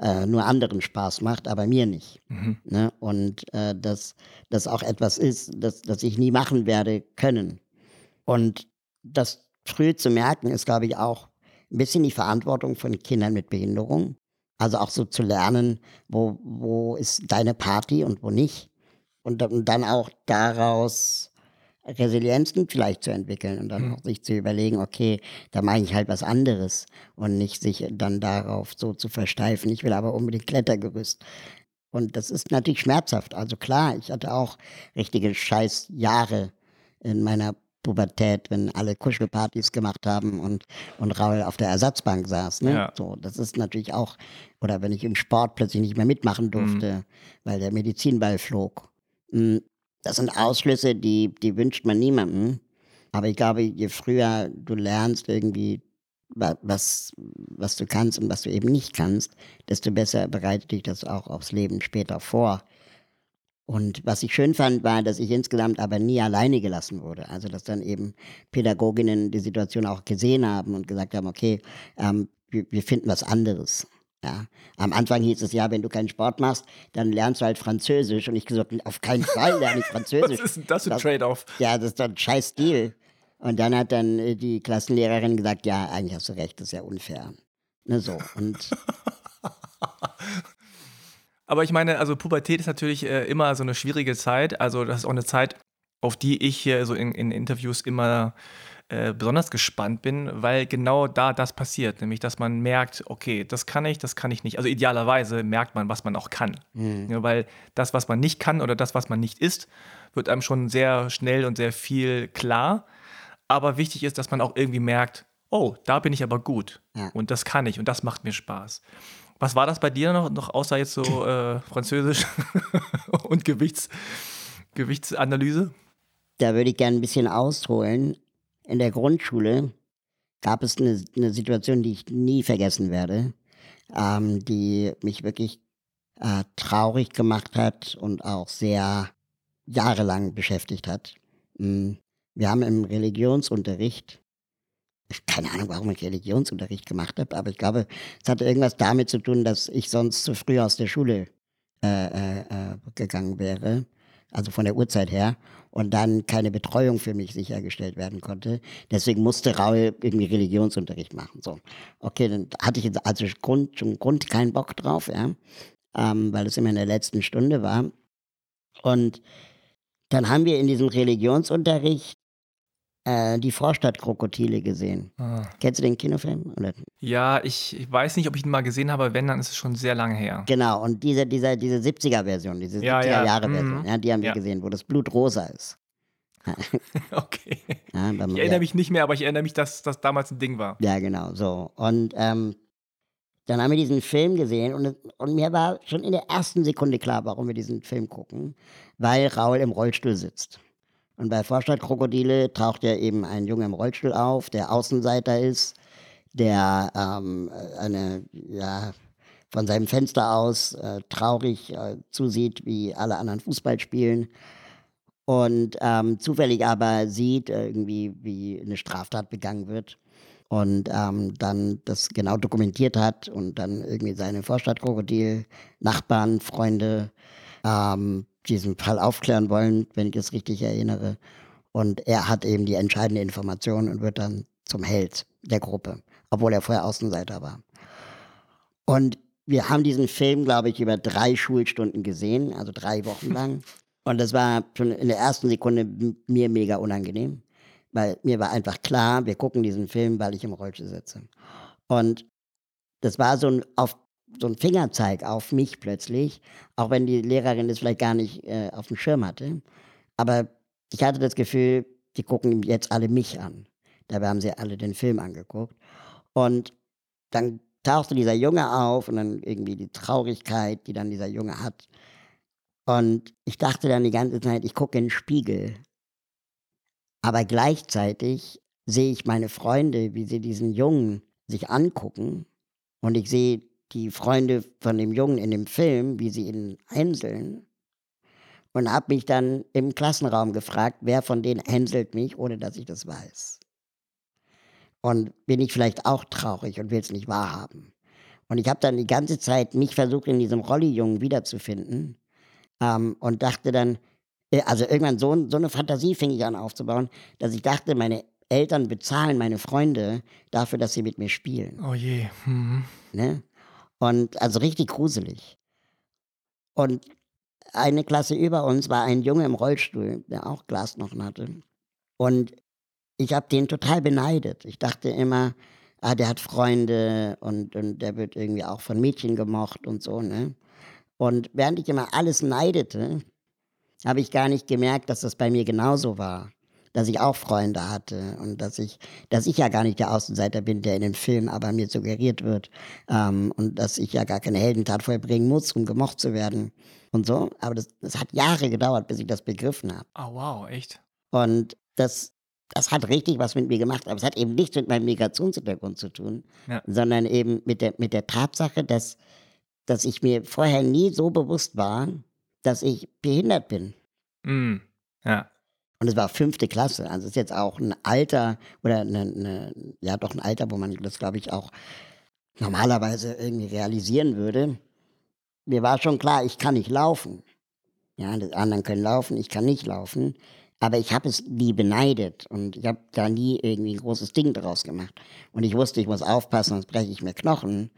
äh, nur anderen Spaß macht, aber mir nicht. Mhm. Ne? Und äh, dass das auch etwas ist, das, das ich nie machen werde können. Und das früh zu merken, ist, glaube ich, auch ein bisschen die Verantwortung von Kindern mit Behinderung. Also auch so zu lernen, wo, wo ist deine Party und wo nicht. Und, und dann auch daraus Resilienzen vielleicht zu entwickeln und dann mhm. auch sich zu überlegen, okay, da mache ich halt was anderes und nicht sich dann darauf so zu versteifen. Ich will aber unbedingt Klettergerüst. Und das ist natürlich schmerzhaft. Also klar, ich hatte auch richtige Scheißjahre in meiner Pubertät, wenn alle Kuschelpartys gemacht haben und, und Raul auf der Ersatzbank saß. Ne? Ja. So, das ist natürlich auch, oder wenn ich im Sport plötzlich nicht mehr mitmachen durfte, mhm. weil der Medizinball flog. Hm, das sind Ausschlüsse, die, die wünscht man niemandem. Aber ich glaube, je früher du lernst irgendwie, was, was du kannst und was du eben nicht kannst, desto besser bereitet dich das auch aufs Leben später vor. Und was ich schön fand, war, dass ich insgesamt aber nie alleine gelassen wurde. Also, dass dann eben Pädagoginnen die Situation auch gesehen haben und gesagt haben, okay, ähm, wir, wir finden was anderes. Ja, am Anfang hieß es ja, wenn du keinen Sport machst, dann lernst du halt Französisch. Und ich gesagt, auf keinen Fall lerne ich Französisch. Was ist denn das für ein Trade-off? Ja, das ist doch ein scheiß Deal. Und dann hat dann äh, die Klassenlehrerin gesagt, ja, eigentlich hast du recht, das ist ja unfair. Ne, so. Und Aber ich meine, also Pubertät ist natürlich äh, immer so eine schwierige Zeit. Also das ist auch eine Zeit, auf die ich hier so in, in Interviews immer äh, besonders gespannt bin, weil genau da das passiert, nämlich dass man merkt, okay, das kann ich, das kann ich nicht. Also idealerweise merkt man, was man auch kann. Mhm. Ja, weil das, was man nicht kann oder das, was man nicht ist, wird einem schon sehr schnell und sehr viel klar. Aber wichtig ist, dass man auch irgendwie merkt, oh, da bin ich aber gut ja. und das kann ich und das macht mir Spaß. Was war das bei dir noch, noch außer jetzt so äh, Französisch und Gewichts, Gewichtsanalyse? Da würde ich gerne ein bisschen ausholen in der Grundschule gab es eine, eine Situation, die ich nie vergessen werde, ähm, die mich wirklich äh, traurig gemacht hat und auch sehr jahrelang beschäftigt hat. Mm, wir haben im Religionsunterricht, keine Ahnung, warum ich Religionsunterricht gemacht habe, aber ich glaube, es hatte irgendwas damit zu tun, dass ich sonst zu früh aus der Schule äh, äh, äh gegangen wäre also von der Uhrzeit her, und dann keine Betreuung für mich sichergestellt werden konnte. Deswegen musste Raul irgendwie Religionsunterricht machen. So, okay, dann hatte ich jetzt also Grund, zum Grund keinen Bock drauf, ja, ähm, weil es immer in der letzten Stunde war. Und dann haben wir in diesem Religionsunterricht äh, die Vorstadtkrokodile gesehen. Ah. Kennst du den Kinofilm? Oder? Ja, ich, ich, weiß nicht, ob ich ihn mal gesehen habe, wenn, dann ist es schon sehr lange her. Genau, und diese, diese, diese 70er-Version, diese ja, 70er-Jahre-Version, ja. ja, die haben wir ja. gesehen, wo das Blut rosa ist. okay. Ja, ich erinnere mich nicht mehr, aber ich erinnere mich, dass das damals ein Ding war. Ja, genau, so. Und ähm, dann haben wir diesen Film gesehen und, und mir war schon in der ersten Sekunde klar, warum wir diesen Film gucken, weil Raul im Rollstuhl sitzt. Und bei Vorstadtkrokodile taucht ja eben ein Junge im Rollstuhl auf, der Außenseiter ist, der ähm, eine, ja, von seinem Fenster aus äh, traurig äh, zusieht, wie alle anderen Fußball spielen. Und ähm, zufällig aber sieht irgendwie, wie eine Straftat begangen wird. Und ähm, dann das genau dokumentiert hat und dann irgendwie seine Vorstadtkrokodil, Nachbarn, Freunde ähm, diesen Fall aufklären wollen, wenn ich es richtig erinnere. Und er hat eben die entscheidende Information und wird dann zum Held der Gruppe, obwohl er vorher Außenseiter war. Und wir haben diesen Film, glaube ich, über drei Schulstunden gesehen, also drei Wochen lang. Und das war schon in der ersten Sekunde mir mega unangenehm, weil mir war einfach klar, wir gucken diesen Film, weil ich im Rollstuhl sitze. Und das war so ein auf so ein Fingerzeig auf mich plötzlich, auch wenn die Lehrerin das vielleicht gar nicht äh, auf dem Schirm hatte. Aber ich hatte das Gefühl, die gucken jetzt alle mich an. Dabei haben sie alle den Film angeguckt. Und dann tauchte dieser Junge auf und dann irgendwie die Traurigkeit, die dann dieser Junge hat. Und ich dachte dann die ganze Zeit, ich gucke in den Spiegel. Aber gleichzeitig sehe ich meine Freunde, wie sie diesen Jungen sich angucken. Und ich sehe die Freunde von dem Jungen in dem Film, wie sie ihn hänseln. Und habe mich dann im Klassenraum gefragt, wer von denen hänselt mich, ohne dass ich das weiß. Und bin ich vielleicht auch traurig und will es nicht wahrhaben. Und ich habe dann die ganze Zeit mich versucht, in diesem Rolli-Jungen wiederzufinden. Ähm, und dachte dann, äh, also irgendwann so, so eine Fantasie fing ich an aufzubauen, dass ich dachte, meine Eltern bezahlen meine Freunde dafür, dass sie mit mir spielen. Oh je. Mhm. Ne? Und also richtig gruselig. Und eine Klasse über uns war ein Junge im Rollstuhl, der auch Glasknochen hatte. Und ich habe den total beneidet. Ich dachte immer, ah, der hat Freunde und, und der wird irgendwie auch von Mädchen gemocht und so. Ne? Und während ich immer alles neidete, habe ich gar nicht gemerkt, dass das bei mir genauso war dass ich auch Freunde hatte und dass ich, dass ich ja gar nicht der Außenseiter bin, der in dem Film aber mir suggeriert wird ähm, und dass ich ja gar keine Heldentat vollbringen muss, um gemocht zu werden und so. Aber das, das hat Jahre gedauert, bis ich das begriffen habe. Oh wow, echt? Und das, das hat richtig was mit mir gemacht, aber es hat eben nichts mit meinem Migrationshintergrund zu tun, ja. sondern eben mit der, mit der Tatsache, dass, dass ich mir vorher nie so bewusst war, dass ich behindert bin. Mm, ja. Und es war fünfte Klasse. Also es ist jetzt auch ein Alter oder eine, eine, ja doch ein Alter, wo man das, glaube ich, auch normalerweise irgendwie realisieren würde. Mir war schon klar, ich kann nicht laufen. Ja, die anderen können laufen, ich kann nicht laufen. Aber ich habe es nie beneidet und ich habe da nie irgendwie ein großes Ding draus gemacht. Und ich wusste, ich muss aufpassen, sonst breche ich mir Knochen.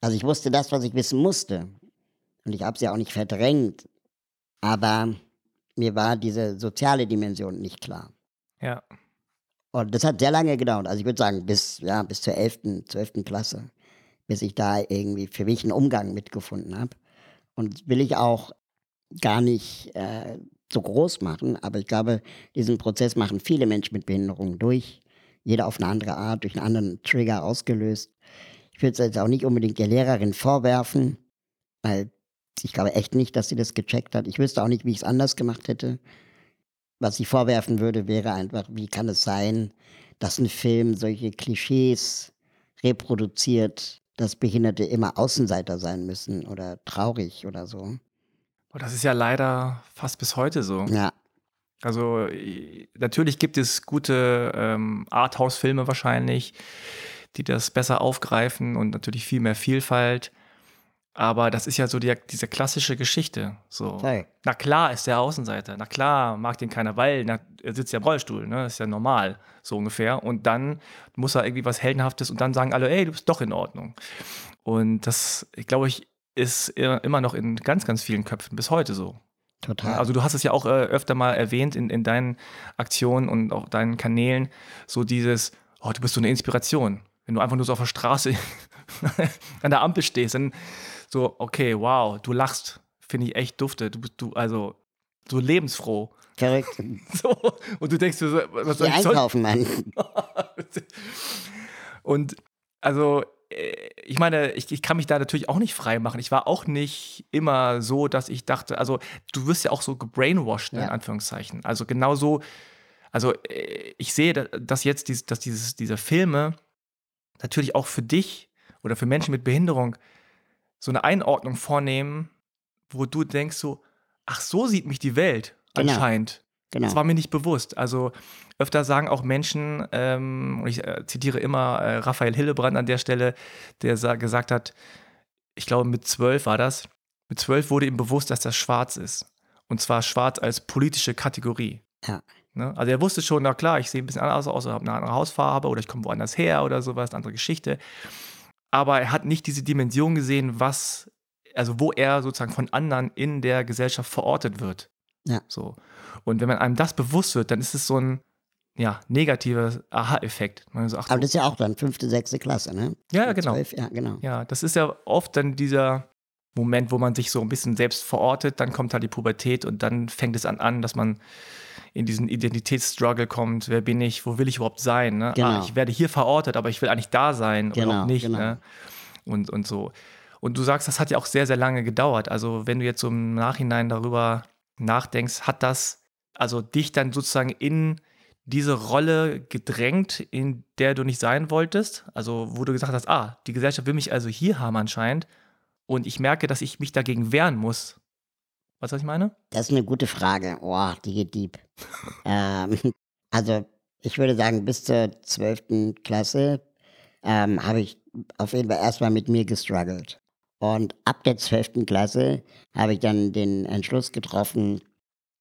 Also ich wusste das, was ich wissen musste. Und ich habe es ja auch nicht verdrängt. Aber mir war diese soziale Dimension nicht klar. Ja. Und das hat sehr lange gedauert. Also ich würde sagen, bis, ja, bis zur 11., 12. Klasse, bis ich da irgendwie für mich einen Umgang mitgefunden habe. Und will ich auch gar nicht äh, so groß machen, aber ich glaube, diesen Prozess machen viele Menschen mit Behinderungen durch. Jeder auf eine andere Art, durch einen anderen Trigger ausgelöst. Ich würde es jetzt auch nicht unbedingt der Lehrerin vorwerfen, weil ich glaube echt nicht, dass sie das gecheckt hat. Ich wüsste auch nicht, wie ich es anders gemacht hätte. Was ich vorwerfen würde, wäre einfach, wie kann es sein, dass ein Film solche Klischees reproduziert, dass Behinderte immer Außenseiter sein müssen oder traurig oder so. Oh, das ist ja leider fast bis heute so. Ja. Also natürlich gibt es gute ähm, Arthouse-Filme wahrscheinlich, die das besser aufgreifen und natürlich viel mehr Vielfalt. Aber das ist ja so die, diese klassische Geschichte. So. Hey. Na klar ist der Außenseiter. Na klar mag den keiner, weil na, er sitzt ja im Rollstuhl. Ne? Das ist ja normal, so ungefähr. Und dann muss er irgendwie was Heldenhaftes und dann sagen alle, ey, du bist doch in Ordnung. Und das, ich glaube ich, ist immer noch in ganz, ganz vielen Köpfen bis heute so. Total. Also du hast es ja auch äh, öfter mal erwähnt in, in deinen Aktionen und auf deinen Kanälen, so dieses, oh, du bist so eine Inspiration. Wenn du einfach nur so auf der Straße an der Ampel stehst, dann so, okay, wow, du lachst, finde ich echt dufte. Du bist du, also, so lebensfroh. Korrekt. So, und du denkst so, was soll ich einkaufen, Mann. und also, äh, ich meine, ich, ich kann mich da natürlich auch nicht frei machen. Ich war auch nicht immer so, dass ich dachte, also du wirst ja auch so gebrainwashed, ja. in Anführungszeichen. Also genau so, also äh, ich sehe, dass jetzt, dies, dass dieses, diese Filme natürlich auch für dich oder für Menschen mit Behinderung so eine Einordnung vornehmen, wo du denkst so, ach, so sieht mich die Welt genau. anscheinend. Genau. Das war mir nicht bewusst. Also öfter sagen auch Menschen, ähm, und ich äh, zitiere immer äh, Raphael Hillebrand an der Stelle, der gesagt hat, ich glaube mit zwölf war das, mit zwölf wurde ihm bewusst, dass das schwarz ist. Und zwar schwarz als politische Kategorie. Ja. Ne? Also er wusste schon, na klar, ich sehe ein bisschen anders aus, habe eine andere Hausfarbe oder ich komme woanders her oder sowas, eine andere Geschichte aber er hat nicht diese Dimension gesehen, was, also wo er sozusagen von anderen in der Gesellschaft verortet wird. Ja. So. Und wenn man einem das bewusst wird, dann ist es so ein, ja, negativer Aha-Effekt. So, Aber das ist ja auch dann fünfte, sechste Klasse, ne? Ja, genau. Zwölf, ja, genau. Ja, das ist ja oft dann dieser Moment, wo man sich so ein bisschen selbst verortet, dann kommt halt die Pubertät und dann fängt es an, an dass man in diesen Identitätsstruggle kommt. Wer bin ich? Wo will ich überhaupt sein? Ne? Ah, genau. Ah, ich werde hier verortet, aber ich will eigentlich da sein genau, oder auch nicht. Genau. Ne? Und, und so. Und du sagst, das hat ja auch sehr, sehr lange gedauert. Also, wenn du jetzt so im Nachhinein darüber nachdenkst, hat das also dich dann sozusagen in diese Rolle gedrängt, in der du nicht sein wolltest? Also, wo du gesagt hast, ah, die Gesellschaft will mich also hier haben anscheinend und ich merke, dass ich mich dagegen wehren muss. Weißt du, was ich meine? Das ist eine gute Frage. Oh, die geht deep. ähm, also, ich würde sagen, bis zur 12. Klasse ähm, habe ich auf jeden Fall erstmal mit mir gestruggelt. Und ab der 12. Klasse habe ich dann den Entschluss getroffen,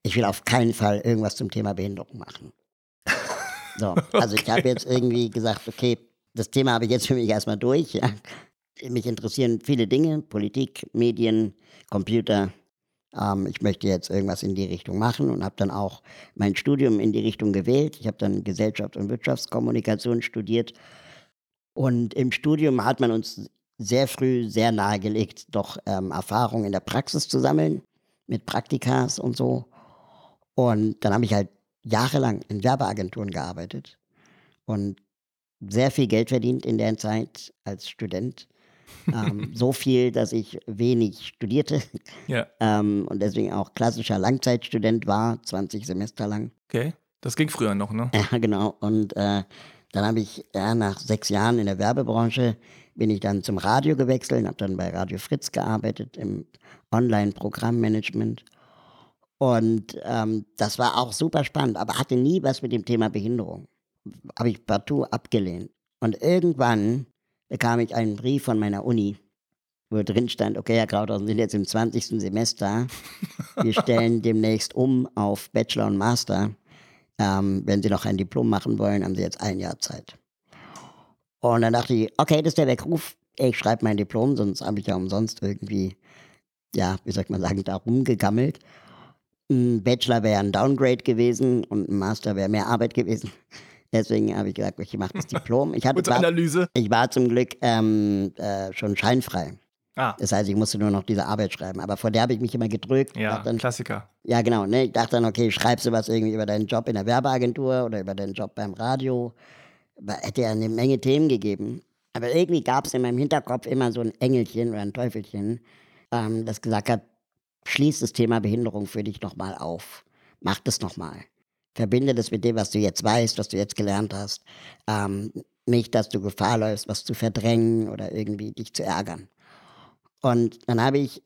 ich will auf keinen Fall irgendwas zum Thema Behinderung machen. So, also ich habe jetzt irgendwie gesagt, okay, das Thema habe ich jetzt für mich erstmal durch. Ja. Mich interessieren viele Dinge, Politik, Medien, Computer. Ähm, ich möchte jetzt irgendwas in die Richtung machen und habe dann auch mein Studium in die Richtung gewählt. Ich habe dann Gesellschaft und Wirtschaftskommunikation studiert. Und im Studium hat man uns sehr früh sehr nahegelegt, doch ähm, Erfahrungen in der Praxis zu sammeln, mit Praktikas und so. Und dann habe ich halt jahrelang in Werbeagenturen gearbeitet und sehr viel Geld verdient in der Zeit als Student. Ähm, so viel, dass ich wenig studierte ja. ähm, und deswegen auch klassischer Langzeitstudent war, 20 Semester lang. Okay, das ging früher noch, ne? Ja, genau. Und äh, dann habe ich ja, nach sechs Jahren in der Werbebranche bin ich dann zum Radio gewechselt, habe dann bei Radio Fritz gearbeitet im Online-Programmmanagement und ähm, das war auch super spannend, aber hatte nie was mit dem Thema Behinderung. Habe ich partout abgelehnt. Und irgendwann bekam ich einen Brief von meiner Uni, wo drin stand, okay, Herr Krauthausen, sind jetzt im 20. Semester. Wir stellen demnächst um auf Bachelor und Master. Ähm, wenn Sie noch ein Diplom machen wollen, haben Sie jetzt ein Jahr Zeit. Und dann dachte ich, okay, das ist der Weckruf. Ich schreibe mein Diplom, sonst habe ich ja umsonst irgendwie, ja, wie soll man sagen, da rumgegammelt. Ein Bachelor wäre ein Downgrade gewesen und ein Master wäre mehr Arbeit gewesen. Deswegen habe ich gesagt, ich mache das Diplom. Ich hatte Gute Analyse. ich war zum Glück ähm, äh, schon scheinfrei. Ah. Das heißt, ich musste nur noch diese Arbeit schreiben. Aber vor der habe ich mich immer gedrückt. Ja, dann, Klassiker. Ja, genau. Ne? Ich dachte dann, okay, schreibst du was irgendwie über deinen Job in der Werbeagentur oder über deinen Job beim Radio. Hätte ja eine Menge Themen gegeben. Aber irgendwie gab es in meinem Hinterkopf immer so ein Engelchen oder ein Teufelchen, ähm, das gesagt hat, Schließ das Thema Behinderung für dich nochmal auf. Mach das nochmal. Verbinde das mit dem, was du jetzt weißt, was du jetzt gelernt hast. Ähm, nicht, dass du Gefahr läufst, was zu verdrängen oder irgendwie dich zu ärgern. Und dann habe ich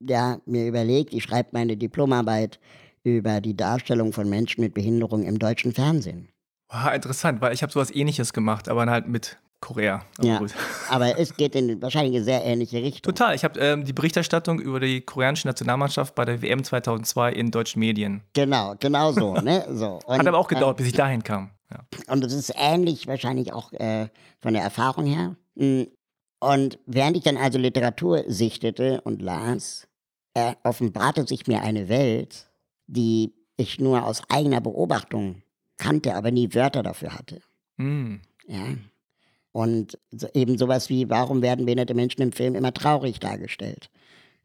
ja, mir überlegt, ich schreibe meine Diplomarbeit über die Darstellung von Menschen mit Behinderung im deutschen Fernsehen. Wow, interessant, weil ich habe sowas ähnliches gemacht, aber halt mit Korea. Aber ja, gut. aber es geht in wahrscheinlich eine sehr ähnliche Richtung. Total. Ich habe ähm, die Berichterstattung über die koreanische Nationalmannschaft bei der WM 2002 in deutschen Medien. Genau, genau so. ne? so. Und, Hat aber auch gedauert, äh, bis ich dahin kam. Ja. Und es ist ähnlich wahrscheinlich auch äh, von der Erfahrung her. Hm. Und während ich dann also Literatur sichtete und las, äh, offenbarte sich mir eine Welt, die ich nur aus eigener Beobachtung kannte, aber nie Wörter dafür hatte. Mm. Ja. Und eben sowas wie, warum werden behinderte Menschen im Film immer traurig dargestellt?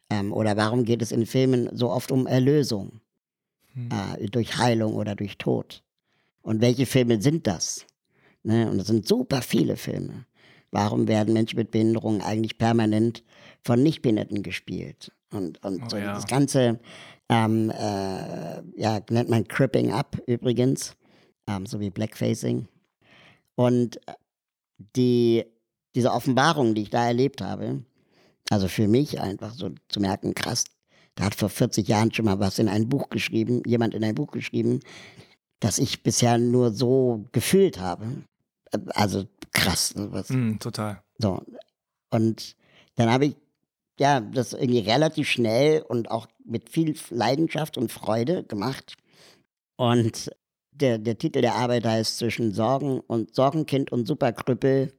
Ähm, oder warum geht es in Filmen so oft um Erlösung? Hm. Äh, durch Heilung oder durch Tod? Und welche Filme sind das? Ne? Und es sind super viele Filme. Warum werden Menschen mit Behinderung eigentlich permanent von Nichtbehinderten gespielt? Und, und oh, so ja. das Ganze ähm, äh, ja, nennt man Cripping Up übrigens, ähm, so wie Blackfacing. Und äh, die, diese Offenbarung, die ich da erlebt habe, also für mich einfach so zu merken, krass, da hat vor 40 Jahren schon mal was in ein Buch geschrieben, jemand in ein Buch geschrieben, das ich bisher nur so gefühlt habe. Also krass. Ne, was. Mm, total. So. Und dann habe ich ja das irgendwie relativ schnell und auch mit viel Leidenschaft und Freude gemacht. Und der, der Titel der Arbeit heißt Zwischen Sorgen und Sorgenkind und Superkrüppel,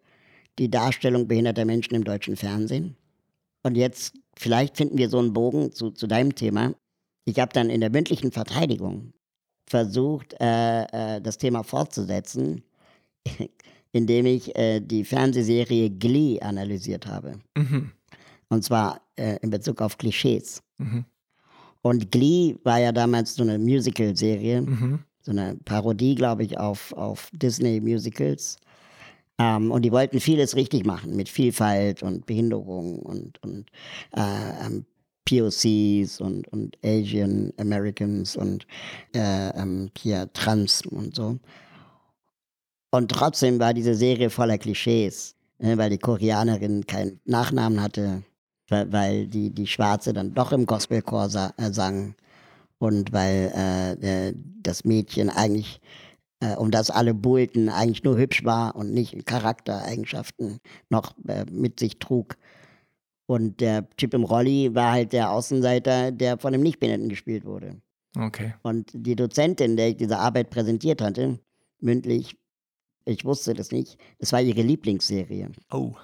die Darstellung behinderter Menschen im deutschen Fernsehen. Und jetzt, vielleicht finden wir so einen Bogen zu, zu deinem Thema. Ich habe dann in der mündlichen Verteidigung versucht, äh, äh, das Thema fortzusetzen, indem ich äh, die Fernsehserie Glee analysiert habe. Mhm. Und zwar äh, in Bezug auf Klischees. Mhm. Und Glee war ja damals so eine Musical-Serie, Mhm. So eine Parodie, glaube ich, auf, auf Disney-Musicals. Ähm, und die wollten vieles richtig machen mit Vielfalt und Behinderung und, und äh, ähm, POCs und, und Asian Americans und äh, ähm, hier Trans und so. Und trotzdem war diese Serie voller Klischees, ne, weil die Koreanerin keinen Nachnamen hatte, weil, die, die Schwarze dann doch im Gospelchor sa äh, sang und weil äh, äh, das Mädchen eigentlich, äh, um das alle buhlten, eigentlich nur hübsch war und nicht Charaktereigenschaften noch äh, mit sich trug. Und der Typ im Rolli war halt der Außenseiter, der von einem Nichtbehinderten gespielt wurde. Okay. Und die Dozentin, der ich diese Arbeit präsentiert hatte, mündlich, ich wusste das nicht, das war ihre Lieblingsserie. Oh,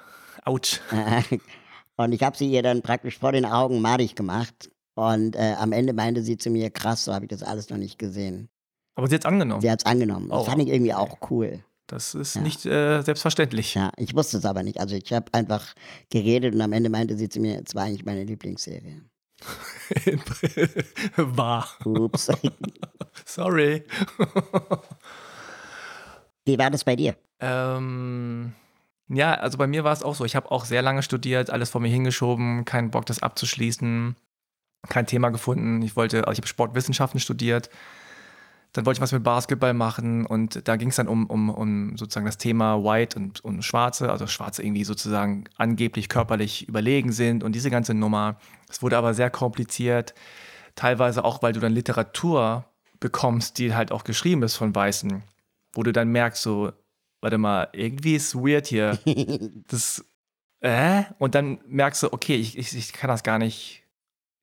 ouch. Und ich habe sie ihr dann praktisch vor den Augen madig gemacht. Und äh, am Ende meinte sie zu mir, krass, so habe ich das alles noch nicht gesehen. Aber sie hat es angenommen. Sie hat es angenommen. Das Oh, fand ich irgendwie auch cool. Das ist Ja. nicht äh, selbstverständlich. Ja, ich wusste es aber nicht. Also ich habe einfach geredet und am Ende meinte sie zu mir, es war eigentlich meine Lieblingsserie. Wahr. Ups. Sorry. Wie war das bei dir? Ähm, ja, also bei mir war es auch so. Ich habe auch sehr lange studiert, alles vor mir hingeschoben, keinen Bock, das abzuschließen, kein Thema gefunden. Ich wollte, also ich habe Sportwissenschaften studiert. Dann wollte ich was mit Basketball machen und da ging es dann um, um, um sozusagen das Thema White und, und Schwarze, also Schwarze irgendwie sozusagen angeblich körperlich überlegen sind und diese ganze Nummer. Es wurde aber sehr kompliziert, teilweise auch, weil du dann Literatur bekommst, die halt auch geschrieben ist von Weißen, wo du dann merkst, so, warte mal, irgendwie ist weird hier. Das, äh? Und dann merkst du, okay, ich, ich, ich kann das gar nicht,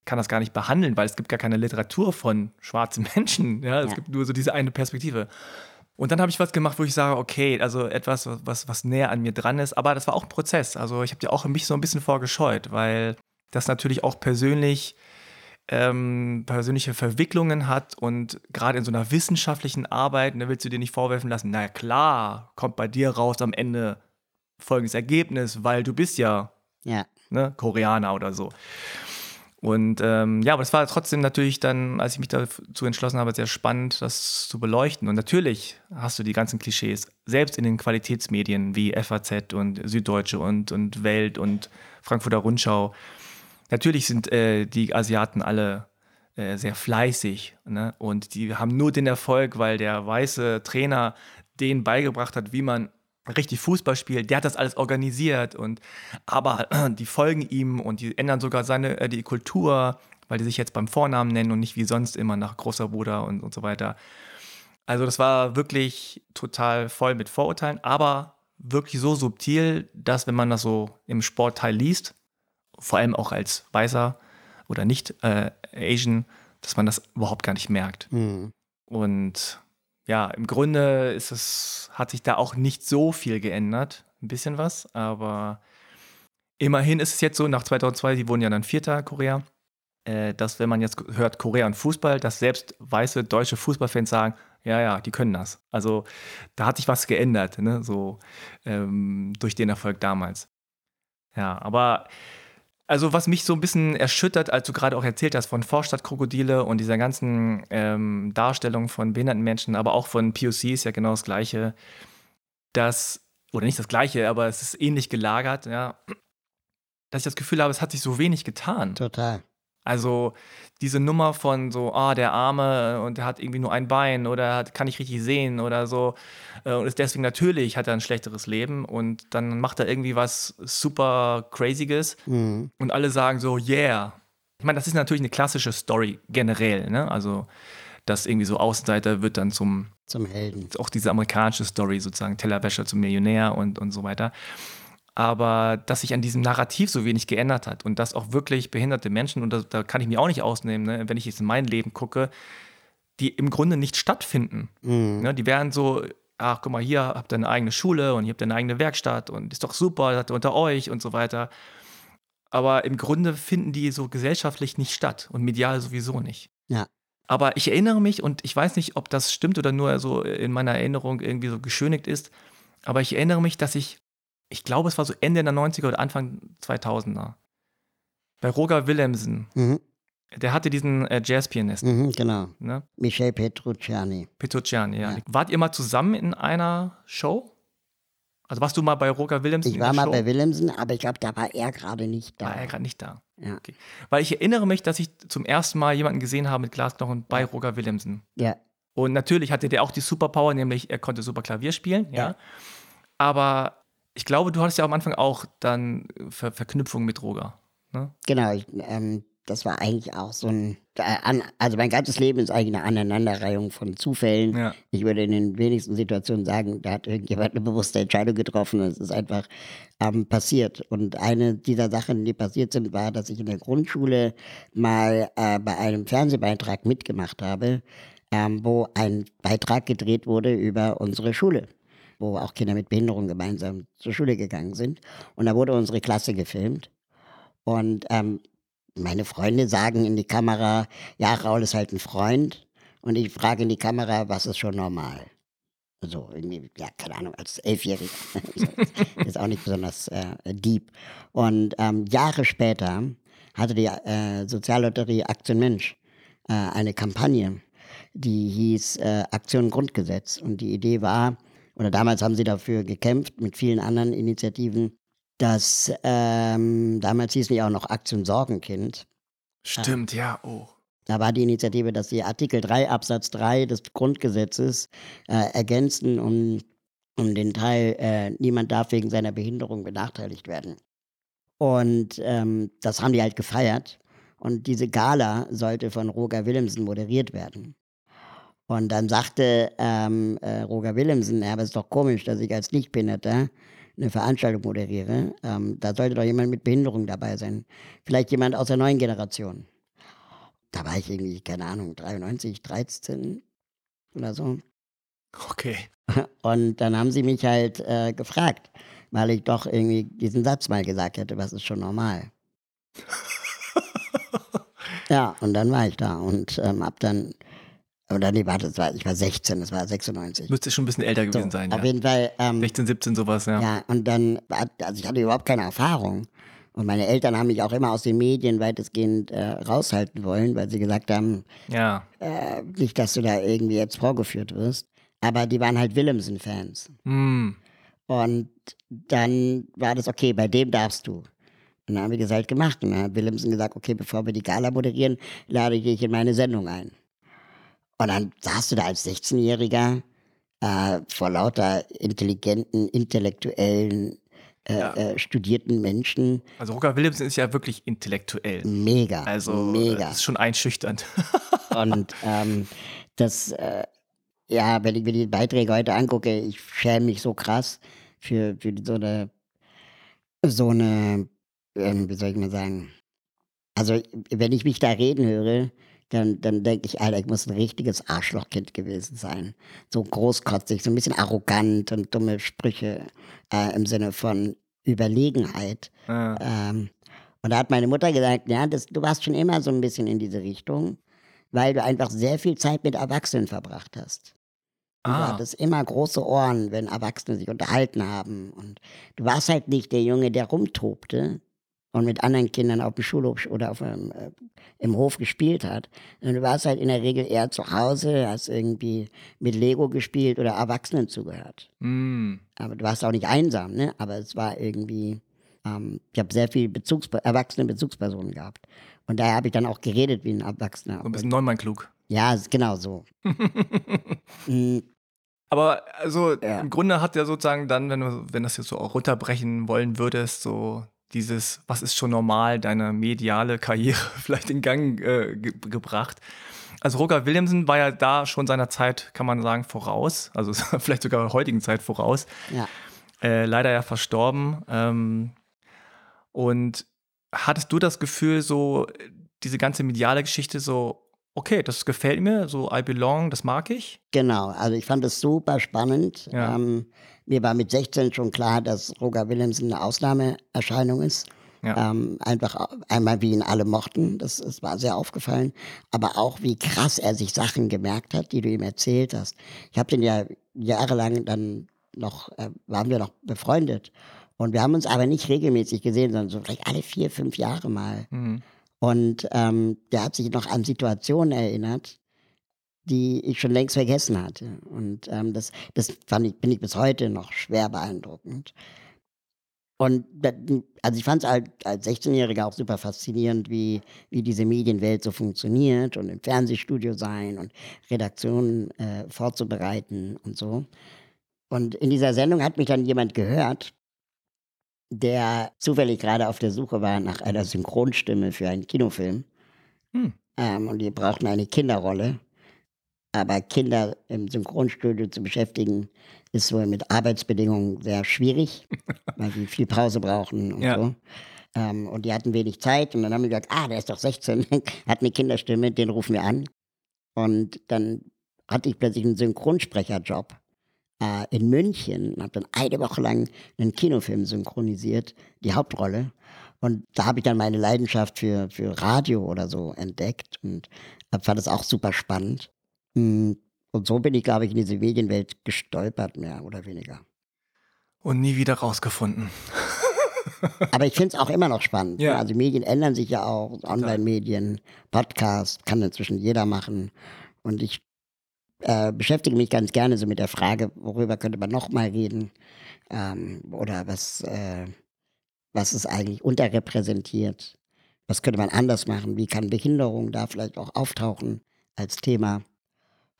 kann das gar nicht behandeln, weil es gibt gar keine Literatur von schwarzen Menschen. Ja, es Ja. gibt nur so diese eine Perspektive. Und dann habe ich was gemacht, wo ich sage, okay, also etwas, was, was näher an mir dran ist. Aber das war auch ein Prozess. Also ich habe dir auch mich so ein bisschen vorgescheut, weil das natürlich auch persönlich ähm, persönliche Verwicklungen hat und gerade in so einer wissenschaftlichen Arbeit, da willst du dir nicht vorwerfen lassen, na klar, kommt bei dir raus am Ende folgendes Ergebnis, weil du bist ja Ja, ne, Koreaner oder so. Und ähm, ja, aber es war trotzdem natürlich dann, als ich mich dazu entschlossen habe, sehr spannend, das zu beleuchten. Und natürlich hast du die ganzen Klischees, selbst in den Qualitätsmedien wie FAZ und Süddeutsche und, und Welt und Frankfurter Rundschau. Natürlich sind äh, die Asiaten alle äh, sehr fleißig ne? und die haben nur den Erfolg, weil der weiße Trainer denen beigebracht hat, wie man richtig Fußball spielt. Der hat das alles organisiert und aber die folgen ihm und die ändern sogar seine äh, die Kultur, weil die sich jetzt beim Vornamen nennen und nicht wie sonst immer nach großer Bruder und, und so weiter. Also das war wirklich total voll mit Vorurteilen, aber wirklich so subtil, dass wenn man das so im Sportteil liest, vor allem auch als Weißer oder nicht äh, Asian, dass man das überhaupt gar nicht merkt. hm. Und ja, im Grunde ist es, hat sich da auch nicht so viel geändert. Ein bisschen was, aber immerhin ist es jetzt so, nach 2002, die wurden ja dann Vierter Korea, äh, dass wenn man jetzt hört Korea und Fußball, dass selbst weiße deutsche Fußballfans sagen, ja, ja, die können das. Also da hat sich was geändert, ne, so ähm, durch den Erfolg damals. Ja, aber also was mich so ein bisschen erschüttert, als du gerade auch erzählt hast von Vorstadtkrokodile und dieser ganzen ähm, Darstellung von behinderten Menschen, aber auch von POC ist ja genau das Gleiche, dass, oder nicht das Gleiche, aber es ist ähnlich gelagert, ja, dass ich das Gefühl habe, es hat sich so wenig getan. total. Also diese Nummer von so, ah, der Arme und der hat irgendwie nur ein Bein oder hat, kann nicht richtig sehen oder so äh, und ist deswegen natürlich, hat er ein schlechteres Leben und dann macht er irgendwie was super crazyes Hm. und alle sagen so, yeah. Ich meine, das ist natürlich eine klassische Story generell, ne? Also, dass irgendwie so Außenseiter wird dann zum, Zum Helden. auch diese amerikanische Story sozusagen, Tellerwäscher zum Millionär und, und so weiter. Aber dass sich an diesem Narrativ so wenig geändert hat und dass auch wirklich behinderte Menschen, und da, da kann ich mich auch nicht ausnehmen, ne? wenn ich jetzt in mein Leben gucke, die im Grunde nicht stattfinden. Hm. Ne? Die werden so, ach guck mal, hier habt ihr eine eigene Schule und ihr habt eine eigene Werkstatt und ist doch super, seid ihr unter euch und so weiter. Aber im Grunde finden die so gesellschaftlich nicht statt und medial sowieso nicht. Ja. Aber ich erinnere mich, und ich weiß nicht, ob das stimmt oder nur so in meiner Erinnerung irgendwie so geschönigt ist, aber ich erinnere mich, dass ich, ich glaube, es war so Ende der 90er oder Anfang 2000er, bei Roger Willemsen, Mhm. der hatte diesen äh, Jazzpianist, Mhm, genau. ne? Michel Petrucciani. Petrucciani, ja. Ja. Wart ihr mal zusammen in einer Show? Also warst du mal bei Roger Willemsen Ich war mal Show? bei Willemsen, aber ich glaube, da war er gerade nicht da. War er gerade nicht da. Ja. Okay. Weil ich erinnere mich, dass ich zum ersten Mal jemanden gesehen habe mit Glasknochen bei Roger Willemsen. ja, Und natürlich hatte der auch die Superpower, nämlich er konnte super Klavier spielen, ja. Ja. Aber ich glaube, du hattest ja am Anfang auch dann Ver Verknüpfung mit Roger. Ne? genau. Ich, ähm, das war eigentlich auch so ein. Äh, also mein ganzes Leben ist eigentlich eine Aneinanderreihung von Zufällen. Ja. Ich würde in den wenigsten Situationen sagen, da hat irgendjemand eine bewusste Entscheidung getroffen es ist einfach ähm, passiert. Und eine dieser Sachen, die passiert sind, war, dass ich in der Grundschule mal äh, bei einem Fernsehbeitrag mitgemacht habe, ähm, wo ein Beitrag gedreht wurde über unsere Schule, wo auch Kinder mit Behinderung gemeinsam zur Schule gegangen sind. Und da wurde unsere Klasse gefilmt. Und ähm, meine Freunde sagen in die Kamera, ja, Raul ist halt ein Freund. Und ich frage in die Kamera, was ist schon normal? So, irgendwie, ja, keine Ahnung, als Elfjähriger. ist auch nicht besonders äh, deep. Und ähm, Jahre später hatte die äh, Soziallotterie Aktion Mensch äh, eine Kampagne, die hieß äh, Aktion Grundgesetz. Und die Idee war, oder damals haben sie dafür gekämpft mit vielen anderen Initiativen, dass ähm, damals hieß die auch noch Aktion Sorgenkind. Stimmt, ja, oh. Da war die Initiative, dass sie Artikel 3 Absatz 3 des Grundgesetzes äh, ergänzen, um, um den Teil, äh, niemand darf wegen seiner Behinderung benachteiligt werden. Und ähm, das haben die halt gefeiert. Und diese Gala sollte von Roger Willemsen moderiert werden. Und dann sagte ähm, äh, Roger Willemsen, ja, aber es ist doch komisch, dass ich als Nichtbehinderter eine Veranstaltung moderiere. Ähm, da sollte doch jemand mit Behinderung dabei sein. Vielleicht jemand aus der neuen Generation. Da war ich irgendwie, keine Ahnung, 93, 13 oder so. Okay. Und dann haben sie mich halt äh, gefragt, weil ich doch irgendwie diesen Satz mal gesagt hätte, was ist schon normal. ja, und dann war ich da und ähm, hab dann, oder nee, warte, das war, ich war 16, das war 96. Müsste schon ein bisschen älter So, gewesen sein, auf ja. jeden Fall, ähm, 16, 17, sowas, ja. ja, und dann, also ich hatte überhaupt keine Erfahrung. Und meine Eltern haben mich auch immer aus den Medien weitestgehend äh, raushalten wollen, weil sie gesagt haben, Ja. äh, nicht, dass du da irgendwie jetzt vorgeführt wirst. Aber die waren halt Willemsen-Fans. Hm. Und dann war das okay, bei dem darfst du. Und dann haben wir das halt gemacht. Und dann hat Willemsen gesagt, okay, bevor wir die Gala moderieren, lade ich dich in meine Sendung ein. Und dann saßt du da als 16-Jähriger äh, vor lauter intelligenten, intellektuellen, äh, Ja. äh, studierten Menschen. Also Roger Williamson ist ja wirklich intellektuell. Mega. Also mega. das ist schon einschüchternd. Und ähm, das, äh, ja, wenn ich mir die Beiträge heute angucke, ich schäme mich so krass für, für so eine, so eine, ähm, wie soll ich mal sagen, also wenn ich mich da reden höre, dann, dann denke ich, Alter, ich muss ein richtiges Arschlochkind gewesen sein. So großkotzig, so ein bisschen arrogant und dumme Sprüche äh, im Sinne von Überlegenheit. Ja. Ähm, und da hat meine Mutter gesagt, ja, das, du warst schon immer so ein bisschen in diese Richtung, weil du einfach sehr viel Zeit mit Erwachsenen verbracht hast. Du Ah. hattest immer große Ohren, wenn Erwachsene sich unterhalten haben. Und du warst halt nicht der Junge, der rumtobte und mit anderen Kindern auf dem Schulhof oder auf dem, äh, im Hof gespielt hat. sondern Du warst halt in der Regel eher zu Hause, hast irgendwie mit Lego gespielt oder Erwachsenen zugehört. Hm. Aber du warst auch nicht einsam, ne? Aber es war irgendwie, ähm, ich habe sehr viele Bezugs erwachsene Bezugspersonen gehabt. Und daher habe ich dann auch geredet wie ein Erwachsener. So ein bisschen Neumann klug. Ja, genau so. Mm, Aber also Ja. im Grunde hat ja sozusagen dann, wenn du, wenn das jetzt so auch runterbrechen wollen würdest, so dieses, was ist schon normal, deine mediale Karriere vielleicht in Gang äh, ge gebracht. Also Roger Williamson war ja da schon seiner Zeit, kann man sagen, voraus, also vielleicht sogar der heutigen Zeit voraus. ja. Äh, leider ja verstorben. Ähm, und hattest du das Gefühl, so diese ganze mediale Geschichte so, okay, das gefällt mir, so I belong, das mag ich? Genau, also ich fand es super spannend. Ja. Ähm, mir war mit 16 schon klar, dass Roger Willemsen eine Ausnahmeerscheinung ist. Ja. Ähm, einfach einmal, wie ihn alle mochten, das, das war sehr aufgefallen, aber auch, wie krass er sich Sachen gemerkt hat, die du ihm erzählt hast. Ich habe den ja jahrelang dann noch, äh, waren wir noch befreundet. Und wir haben uns aber nicht regelmäßig gesehen, sondern so vielleicht alle vier, fünf Jahre mal. Mhm. Und ähm, der hat sich noch an Situationen erinnert, die ich schon längst vergessen hatte. Und ähm, das, das fand ich, bin ich bis heute noch schwer beeindruckend. Und also ich fand es halt als 16-Jähriger auch super faszinierend, wie, wie diese Medienwelt so funktioniert und im Fernsehstudio sein und Redaktionen äh, vorzubereiten und so. Und in dieser Sendung hat mich dann jemand gehört, der zufällig gerade auf der Suche war nach einer Synchronstimme für einen Kinofilm. Hm. Ähm, und die brauchten eine Kinderrolle. Aber Kinder im Synchronstudio zu beschäftigen, ist wohl mit Arbeitsbedingungen sehr schwierig, weil die viel Pause brauchen und Ja. so. Ähm, und die hatten wenig Zeit. Und dann haben wir gesagt, ah, der ist doch 16, hat eine Kinderstimme, den rufen wir an. Und dann hatte ich plötzlich einen Synchronsprecherjob äh, in München und habe dann eine Woche lang einen Kinofilm synchronisiert, die Hauptrolle. Und da habe ich dann meine Leidenschaft für, für Radio oder so entdeckt und fand das auch super spannend. Mm, Und so bin ich, glaube ich, in diese Medienwelt gestolpert, mehr oder weniger. Und nie wieder rausgefunden. Aber ich finde es auch immer noch spannend. Ja. ne? Also Medien ändern sich ja auch, Online-Medien, Podcast, kann inzwischen jeder machen. Und ich äh, beschäftige mich ganz gerne so mit der Frage, worüber könnte man noch mal reden? Ähm, oder was, äh, was ist eigentlich unterrepräsentiert? Was könnte man anders machen? Wie kann Behinderung da vielleicht auch auftauchen als Thema?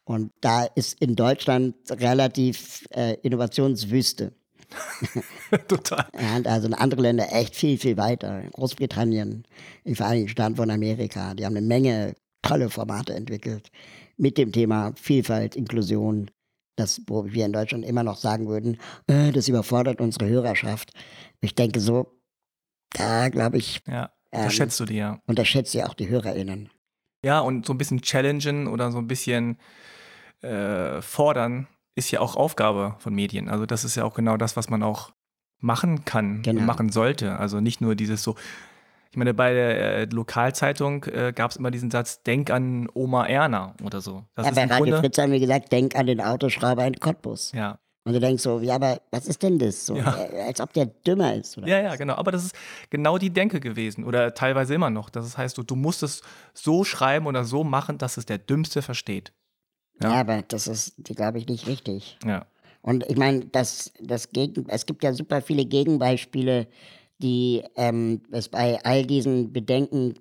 Und da ist in Deutschland relativ äh, Innovationswüste. Total. Ja, und also in andere Länder echt viel, viel weiter. Großbritannien, die Vereinigten Staaten von Amerika, die haben eine Menge tolle Formate entwickelt mit dem Thema Vielfalt, Inklusion. Das, wo wir in Deutschland immer noch sagen würden, äh, das überfordert unsere Hörerschaft. Ich denke so, da glaube ich, Ja. Ähm, Das schätzt du dir. unterschätzt ja auch die HörerInnen. Ja, und so ein bisschen challengen oder so ein bisschen äh, fordern ist ja auch Aufgabe von Medien. Also das ist ja auch genau das, was man auch machen kann Genau. und machen sollte. Also nicht nur dieses so, ich meine, bei der äh, Lokalzeitung äh, gab es immer diesen Satz, denk an Oma Erna oder so. Das Ja, bei Radio Grunde, Fritz haben wir gesagt, denk an den Autoschrauber in Cottbus. ja. Und du denkst so, ja, aber was ist denn das? So, Ja. äh, Als ob der dümmer ist. Oder Ja, ja, genau. Aber das ist genau die Denke gewesen oder teilweise immer noch. Das heißt, du, du musst es so schreiben oder so machen, dass es der Dümmste versteht. Ja, Ja. aber das ist, glaube ich, nicht richtig. Ja. Und ich meine, das, das Gegen, es gibt ja super viele Gegenbeispiele, die ähm, es bei all diesen Bedenken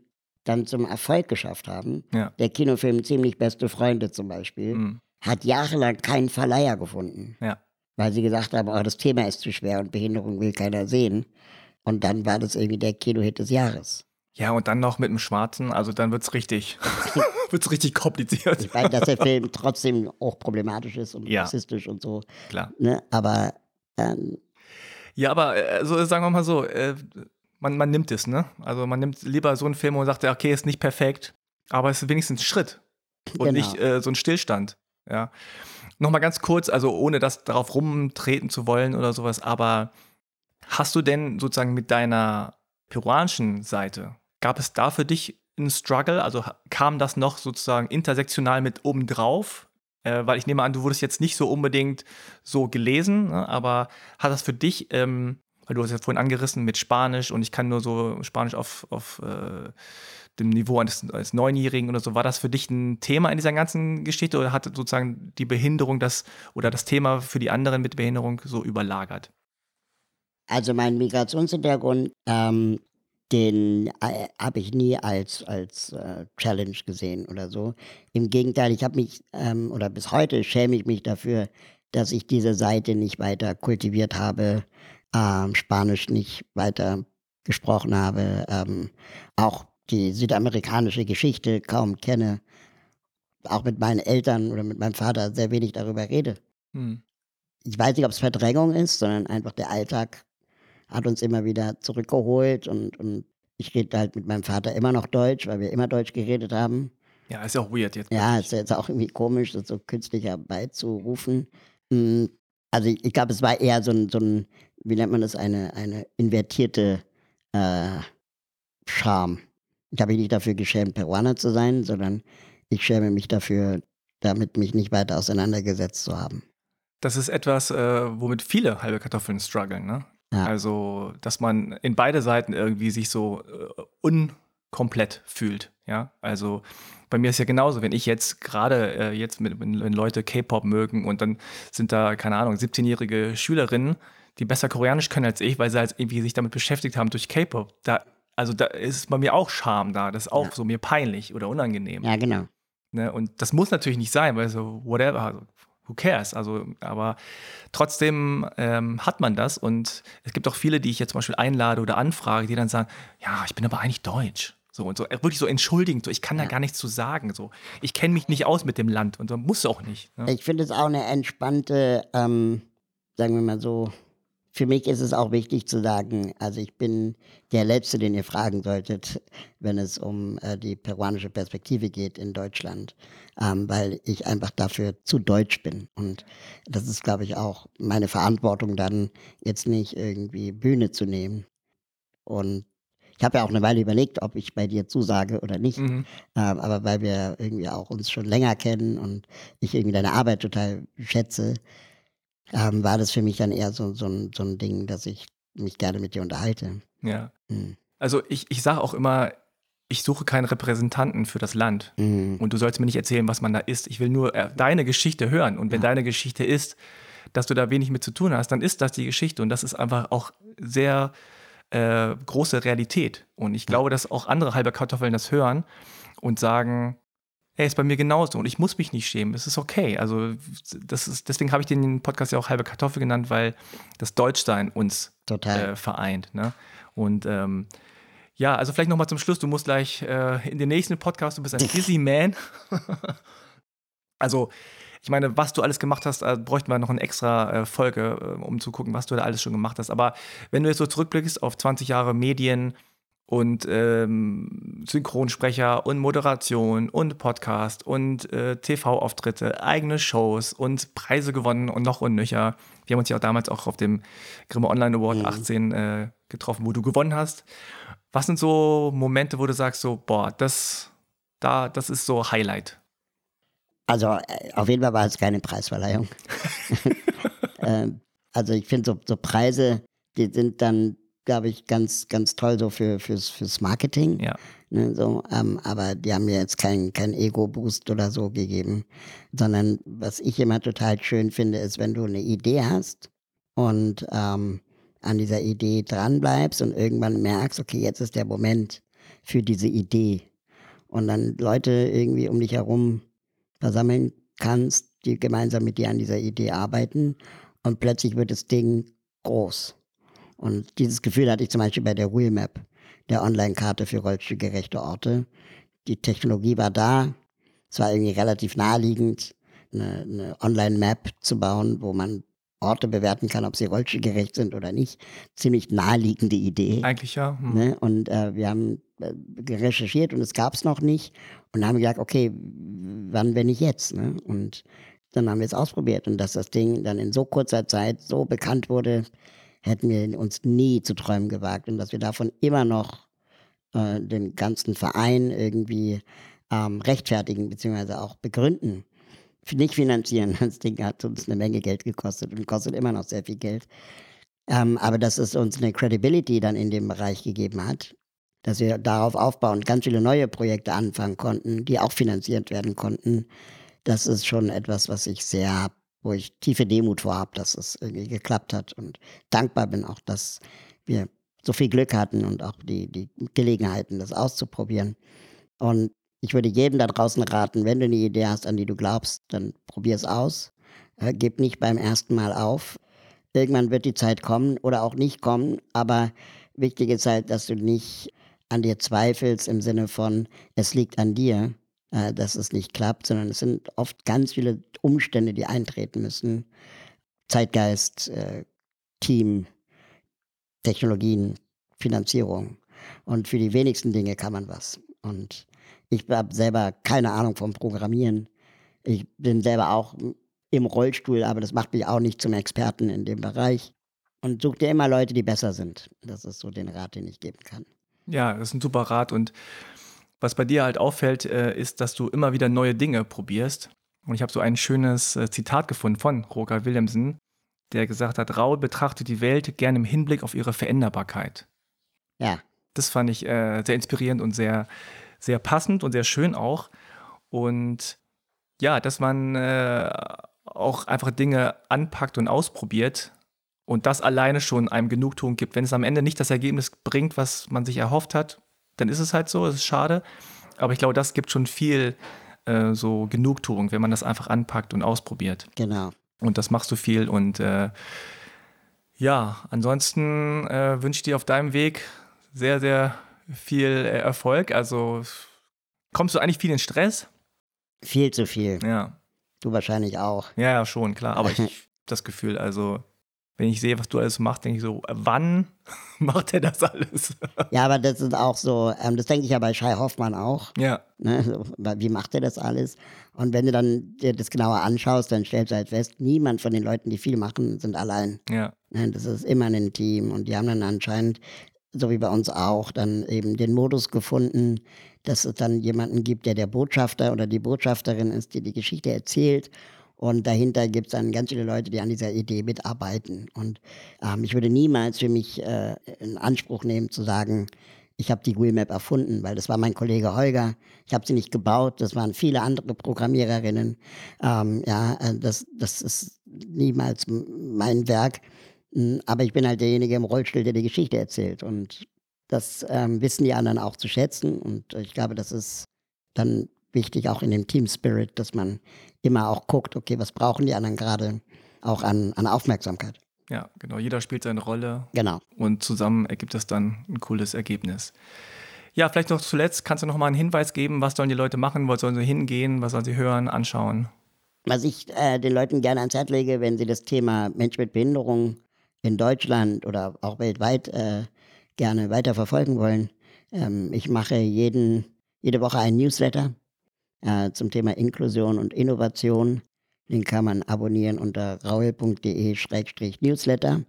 dann zum Erfolg geschafft haben. Ja. Der Kinofilm Ziemlich beste Freunde zum Beispiel Mhm. hat jahrelang keinen Verleiher gefunden, Ja. weil sie gesagt haben, oh, das Thema ist zu schwer und Behinderung will keiner sehen. Und dann war das irgendwie der Kinohit des Jahres. Ja, und dann noch mit dem Schwarzen, also dann wird's richtig, wird's richtig kompliziert. Ich weiß, dass der Film trotzdem auch problematisch ist und Ja. rassistisch und so. Klar. Ne? Aber ähm, Ja, aber äh, so sagen wir mal so, äh, man, man nimmt es, ne? Also man nimmt lieber so einen Film und sagt, ja, okay, ist nicht perfekt, aber es ist wenigstens ein Schritt und Genau. nicht äh, so ein Stillstand. Ja. Nochmal ganz kurz, also ohne das darauf rumtreten zu wollen oder sowas, aber hast du denn sozusagen mit deiner peruanischen Seite, gab es da für dich einen Struggle? Also kam das noch sozusagen intersektional mit obendrauf? Äh, weil ich nehme an, du wurdest jetzt nicht so unbedingt so gelesen, ne? aber hat das für dich, ähm, weil du hast ja vorhin angerissen mit Spanisch und ich kann nur so Spanisch auf, auf äh, dem Niveau eines, eines Neunjährigen oder so, war das für dich ein Thema in dieser ganzen Geschichte oder hat sozusagen die Behinderung das oder das Thema für die anderen mit Behinderung so überlagert? Also mein Migrationshintergrund, ähm, den äh, habe ich nie als, als äh, Challenge gesehen oder so. Im Gegenteil, ich habe mich, ähm, oder bis heute schäme ich mich dafür, dass ich diese Seite nicht weiter kultiviert habe, ähm, Spanisch nicht weiter gesprochen habe, ähm, auch die südamerikanische Geschichte kaum kenne, auch mit meinen Eltern oder mit meinem Vater sehr wenig darüber rede Hm. ich weiß nicht, ob es Verdrängung ist, sondern einfach der Alltag hat uns immer wieder zurückgeholt und, und ich rede halt mit meinem Vater immer noch Deutsch, weil wir immer Deutsch geredet haben. Ja, ist ja auch weird jetzt. Ja, ist jetzt auch irgendwie komisch, das so künstlich herbeizurufen. Mm, Also ich, ich glaube, es war eher so ein, so ein, wie nennt man das, eine, eine invertierte äh, Scham. Ich habe mich nicht dafür geschämt, Peruaner zu sein, sondern ich schäme mich dafür, damit mich nicht weiter auseinandergesetzt zu haben. Das ist etwas, äh, womit viele halbe Kartoffeln strugglen, ne? Ja. Also, dass man in beide Seiten irgendwie sich so äh, unkomplett fühlt, ja? Also, bei mir ist ja genauso, wenn ich jetzt gerade äh, jetzt mit, wenn, Leute K-Pop mögen und dann sind da, keine Ahnung, 17-jährige Schülerinnen, die besser Koreanisch können als ich, weil sie halt irgendwie sich damit beschäftigt haben durch K-Pop. Da, also da ist bei mir auch Scham da. Das ist auch Ja. so mir peinlich oder unangenehm. Ja, genau. Ne? Und das muss natürlich nicht sein, weil so, whatever, also, who cares? Also, aber trotzdem ähm, hat man das und es gibt auch viele, die ich jetzt zum Beispiel einlade oder anfrage, die dann sagen, ja, ich bin aber eigentlich deutsch. So und so, äh, wirklich so entschuldigend, so, ich kann da Ja. gar nichts zu sagen. So, ich kenne mich nicht aus mit dem Land und so muss auch nicht. Ne? Ich finde es auch eine entspannte, ähm, sagen wir mal so, für mich ist es auch wichtig zu sagen, also ich bin der Letzte, den ihr fragen solltet, wenn es um äh, die peruanische Perspektive geht in Deutschland, ähm, weil ich einfach dafür zu deutsch bin. Und das ist, glaube ich, auch meine Verantwortung dann, jetzt nicht irgendwie Bühne zu nehmen. Und ich habe ja auch eine Weile überlegt, ob ich bei dir zusage oder nicht. Mhm. Ähm, aber weil wir irgendwie auch uns schon länger kennen und ich irgendwie deine Arbeit total schätze, ähm, war das für mich dann eher so, so, ein, so ein Ding, dass ich mich gerne mit dir unterhalte. Ja. Hm. Also ich, ich sage auch immer, ich suche keinen Repräsentanten für das Land. Hm. Und du sollst mir nicht erzählen, was man da ist. Ich will nur äh, deine Geschichte hören. Und wenn Ja. deine Geschichte ist, dass du da wenig mit zu tun hast, dann ist das die Geschichte. Und das ist einfach auch sehr äh, große Realität. Und ich glaube, dass auch andere halbe Kartoffeln das hören und sagen, hey, ist bei mir genauso und ich muss mich nicht schämen. Es ist okay. Also das ist, deswegen habe ich den Podcast ja auch halbe Kartoffel genannt, weil das Deutschsein uns Total. äh, vereint. Ne? Und ähm, ja, also vielleicht nochmal zum Schluss, du musst gleich äh, in den nächsten Podcast, du bist ein busy man. also, ich meine, was du alles gemacht hast, äh, bräuchten wir noch eine extra äh, Folge, äh, um zu gucken, was du da alles schon gemacht hast. Aber wenn du jetzt so zurückblickst auf 20 Jahre Medien und ähm, Synchronsprecher und Moderation und Podcast und äh, TV-Auftritte, eigene Shows und Preise gewonnen und noch und nöcher. Wir haben uns ja auch damals auch auf dem Grimme Online Award Mhm. 18 äh, getroffen, wo du gewonnen hast. Was sind so Momente, wo du sagst so, boah, das, da, das ist so Highlight? Also äh, auf jeden Fall war es keine Preisverleihung. ähm, also ich finde so, so Preise, die sind dann, glaube ich, ganz, ganz toll so für, fürs, fürs Marketing. Ja. Ne, so, ähm, aber die haben mir jetzt keinen kein Ego-Boost oder so gegeben, sondern was ich immer total schön finde, ist, wenn du eine Idee hast und ähm, an dieser Idee dranbleibst und irgendwann merkst, okay, jetzt ist der Moment für diese Idee. Und dann Leute irgendwie um dich herum versammeln kannst, die gemeinsam mit dir an dieser Idee arbeiten und plötzlich wird das Ding groß. Und dieses Gefühl hatte ich zum Beispiel bei der Wheelmap, der Online-Karte für rollstuhlgerechte Orte. Die Technologie war da, es war irgendwie relativ naheliegend, eine, eine Online-Map zu bauen, wo man Orte bewerten kann, ob sie rollstuhlgerecht sind oder nicht. Ziemlich naheliegende Idee. Eigentlich ja. Hm. Ne? Und äh, wir haben äh, recherchiert und es gab es noch nicht. Und dann haben wir gesagt, okay, wann, wenn nicht jetzt? Ne? Und dann haben wir es ausprobiert. Und dass das Ding dann in so kurzer Zeit so bekannt wurde, hätten wir uns nie zu träumen gewagt. Und dass wir davon immer noch äh, den ganzen Verein irgendwie ähm, rechtfertigen, beziehungsweise auch begründen. Nicht finanzieren. Das Ding hat uns eine Menge Geld gekostet und kostet immer noch sehr viel Geld. Ähm, aber dass es uns eine Credibility dann in dem Bereich gegeben hat, dass wir darauf aufbauen, ganz viele neue Projekte anfangen konnten, die auch finanziert werden konnten, das ist schon etwas, was ich sehr, wo ich tiefe Demut vor habe, dass es irgendwie geklappt hat und dankbar bin auch, dass wir so viel Glück hatten und auch die, die Gelegenheiten, das auszuprobieren. Und ich würde jedem da draußen raten, wenn du eine Idee hast, an die du glaubst, dann probier es aus. Äh, gib nicht beim ersten Mal auf. Irgendwann wird die Zeit kommen oder auch nicht kommen, aber wichtig ist halt, dass du nicht an dir zweifelst im Sinne von, es liegt an dir, äh, dass es nicht klappt, sondern es sind oft ganz viele Umstände, die eintreten müssen. Zeitgeist, äh, Team, Technologien, Finanzierung. Und für die wenigsten Dinge kann man was. Und ich habe selber keine Ahnung vom Programmieren. Ich bin selber auch im Rollstuhl, aber das macht mich auch nicht zum Experten in dem Bereich. Und such dir immer Leute, die besser sind. Das ist so den Rat, den ich geben kann. Ja, das ist ein super Rat. Und was bei dir halt auffällt, äh, ist, dass du immer wieder neue Dinge probierst. Und ich habe so ein schönes äh, Zitat gefunden von Roger Williamson, der gesagt hat, Raul betrachtet die Welt gerne im Hinblick auf ihre Veränderbarkeit. Ja. Das fand ich äh, sehr inspirierend und sehr, sehr passend und sehr schön auch. Und ja, dass man äh, auch einfach Dinge anpackt und ausprobiert und das alleine schon einem Genugtuung gibt. Wenn es am Ende nicht das Ergebnis bringt, was man sich erhofft hat, dann ist es halt so, es ist schade. Aber ich glaube, das gibt schon viel äh, so Genugtuung, wenn man das einfach anpackt und ausprobiert. Genau. Und das machst du viel. Und äh, ja, ansonsten äh, wünsche ich dir auf deinem Weg sehr, sehr viel äh, Erfolg. Also kommst du eigentlich viel in Stress? Viel zu viel. Ja. Du wahrscheinlich auch. Ja, ja, schon, klar. Aber ich das Gefühl, also wenn ich sehe, was du alles machst, denke ich so, wann macht er das alles? ja, aber das ist auch so, ähm, das denke ich ja bei Shai Hoffmann auch. Ja. Ne, so, wie macht er das alles? Und wenn du dann dir das genauer anschaust, dann stellst du halt fest, niemand von den Leuten, die viel machen, sind allein. Ja. Ne, das ist immer ein Team und die haben dann anscheinend, so wie bei uns auch, dann eben den Modus gefunden, dass es dann jemanden gibt, der der Botschafter oder die Botschafterin ist, die die Geschichte erzählt und dahinter gibt es dann ganz viele Leute, die an dieser Idee mitarbeiten. Und ähm, ich würde niemals für mich äh, in Anspruch nehmen zu sagen, ich habe die Wheelmap erfunden, weil das war mein Kollege Holger. Ich habe sie nicht gebaut, das waren viele andere Programmiererinnen. Ähm, ja, äh, das, das ist niemals mein Werk. Hm, aber ich bin halt derjenige im Rollstuhl, der die Geschichte erzählt. Und das ähm, wissen die anderen auch zu schätzen. Und ich glaube, das ist dann wichtig, auch in dem Team Spirit, dass man immer auch guckt, okay, was brauchen die anderen gerade auch an, an Aufmerksamkeit. Ja, genau. Jeder spielt seine Rolle. Genau. Und zusammen ergibt das dann ein cooles Ergebnis. Ja, vielleicht noch zuletzt, kannst du noch mal einen Hinweis geben, was sollen die Leute machen, wo sollen sie hingehen, was sollen sie hören, anschauen? Was ich äh, den Leuten gerne ans Herz lege, wenn sie das Thema Mensch mit Behinderung in Deutschland oder auch weltweit äh, gerne weiter verfolgen wollen. Ähm, ich mache jeden, jede Woche einen Newsletter äh, zum Thema Inklusion und Innovation. Den kann man abonnieren unter raul.de-newsletter.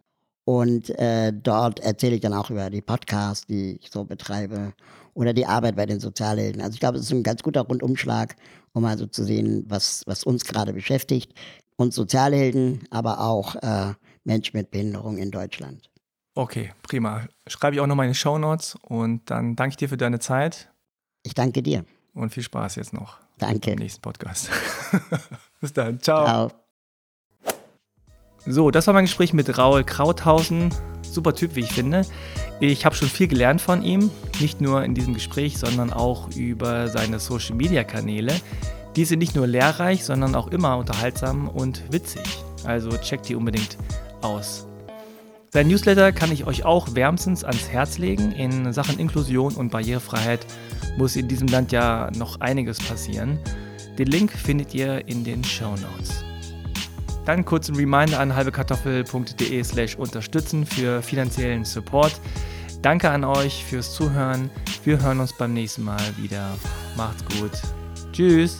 Und äh, dort erzähle ich dann auch über die Podcasts, die ich so betreibe oder die Arbeit bei den Sozialhelden. Also ich glaube, es ist ein ganz guter Rundumschlag, um also zu sehen, was, was uns gerade beschäftigt. Und Sozialhelden, aber auch äh, Menschen mit Behinderung in Deutschland. Okay, prima. Schreibe ich auch noch meine Shownotes und dann danke ich dir für deine Zeit. Ich danke dir. Und viel Spaß jetzt noch. Danke. Im nächsten Podcast. Bis dann. Ciao. Ciao. So, das war mein Gespräch mit Raul Krauthausen. Super Typ, wie ich finde. Ich habe schon viel gelernt von ihm, nicht nur in diesem Gespräch, sondern auch über seine Social-Media-Kanäle. Die sind nicht nur lehrreich, sondern auch immer unterhaltsam und witzig. Also checkt die unbedingt aus. Sein Newsletter kann ich euch auch wärmstens ans Herz legen. In Sachen Inklusion und Barrierefreiheit muss in diesem Land ja noch einiges passieren. Den Link findet ihr in den Show Notes. Dann kurz ein Reminder an halbekartoffel.de slash unterstützen für finanziellen Support. Danke an euch fürs Zuhören. Wir hören uns beim nächsten Mal wieder. Macht's gut. Tschüss.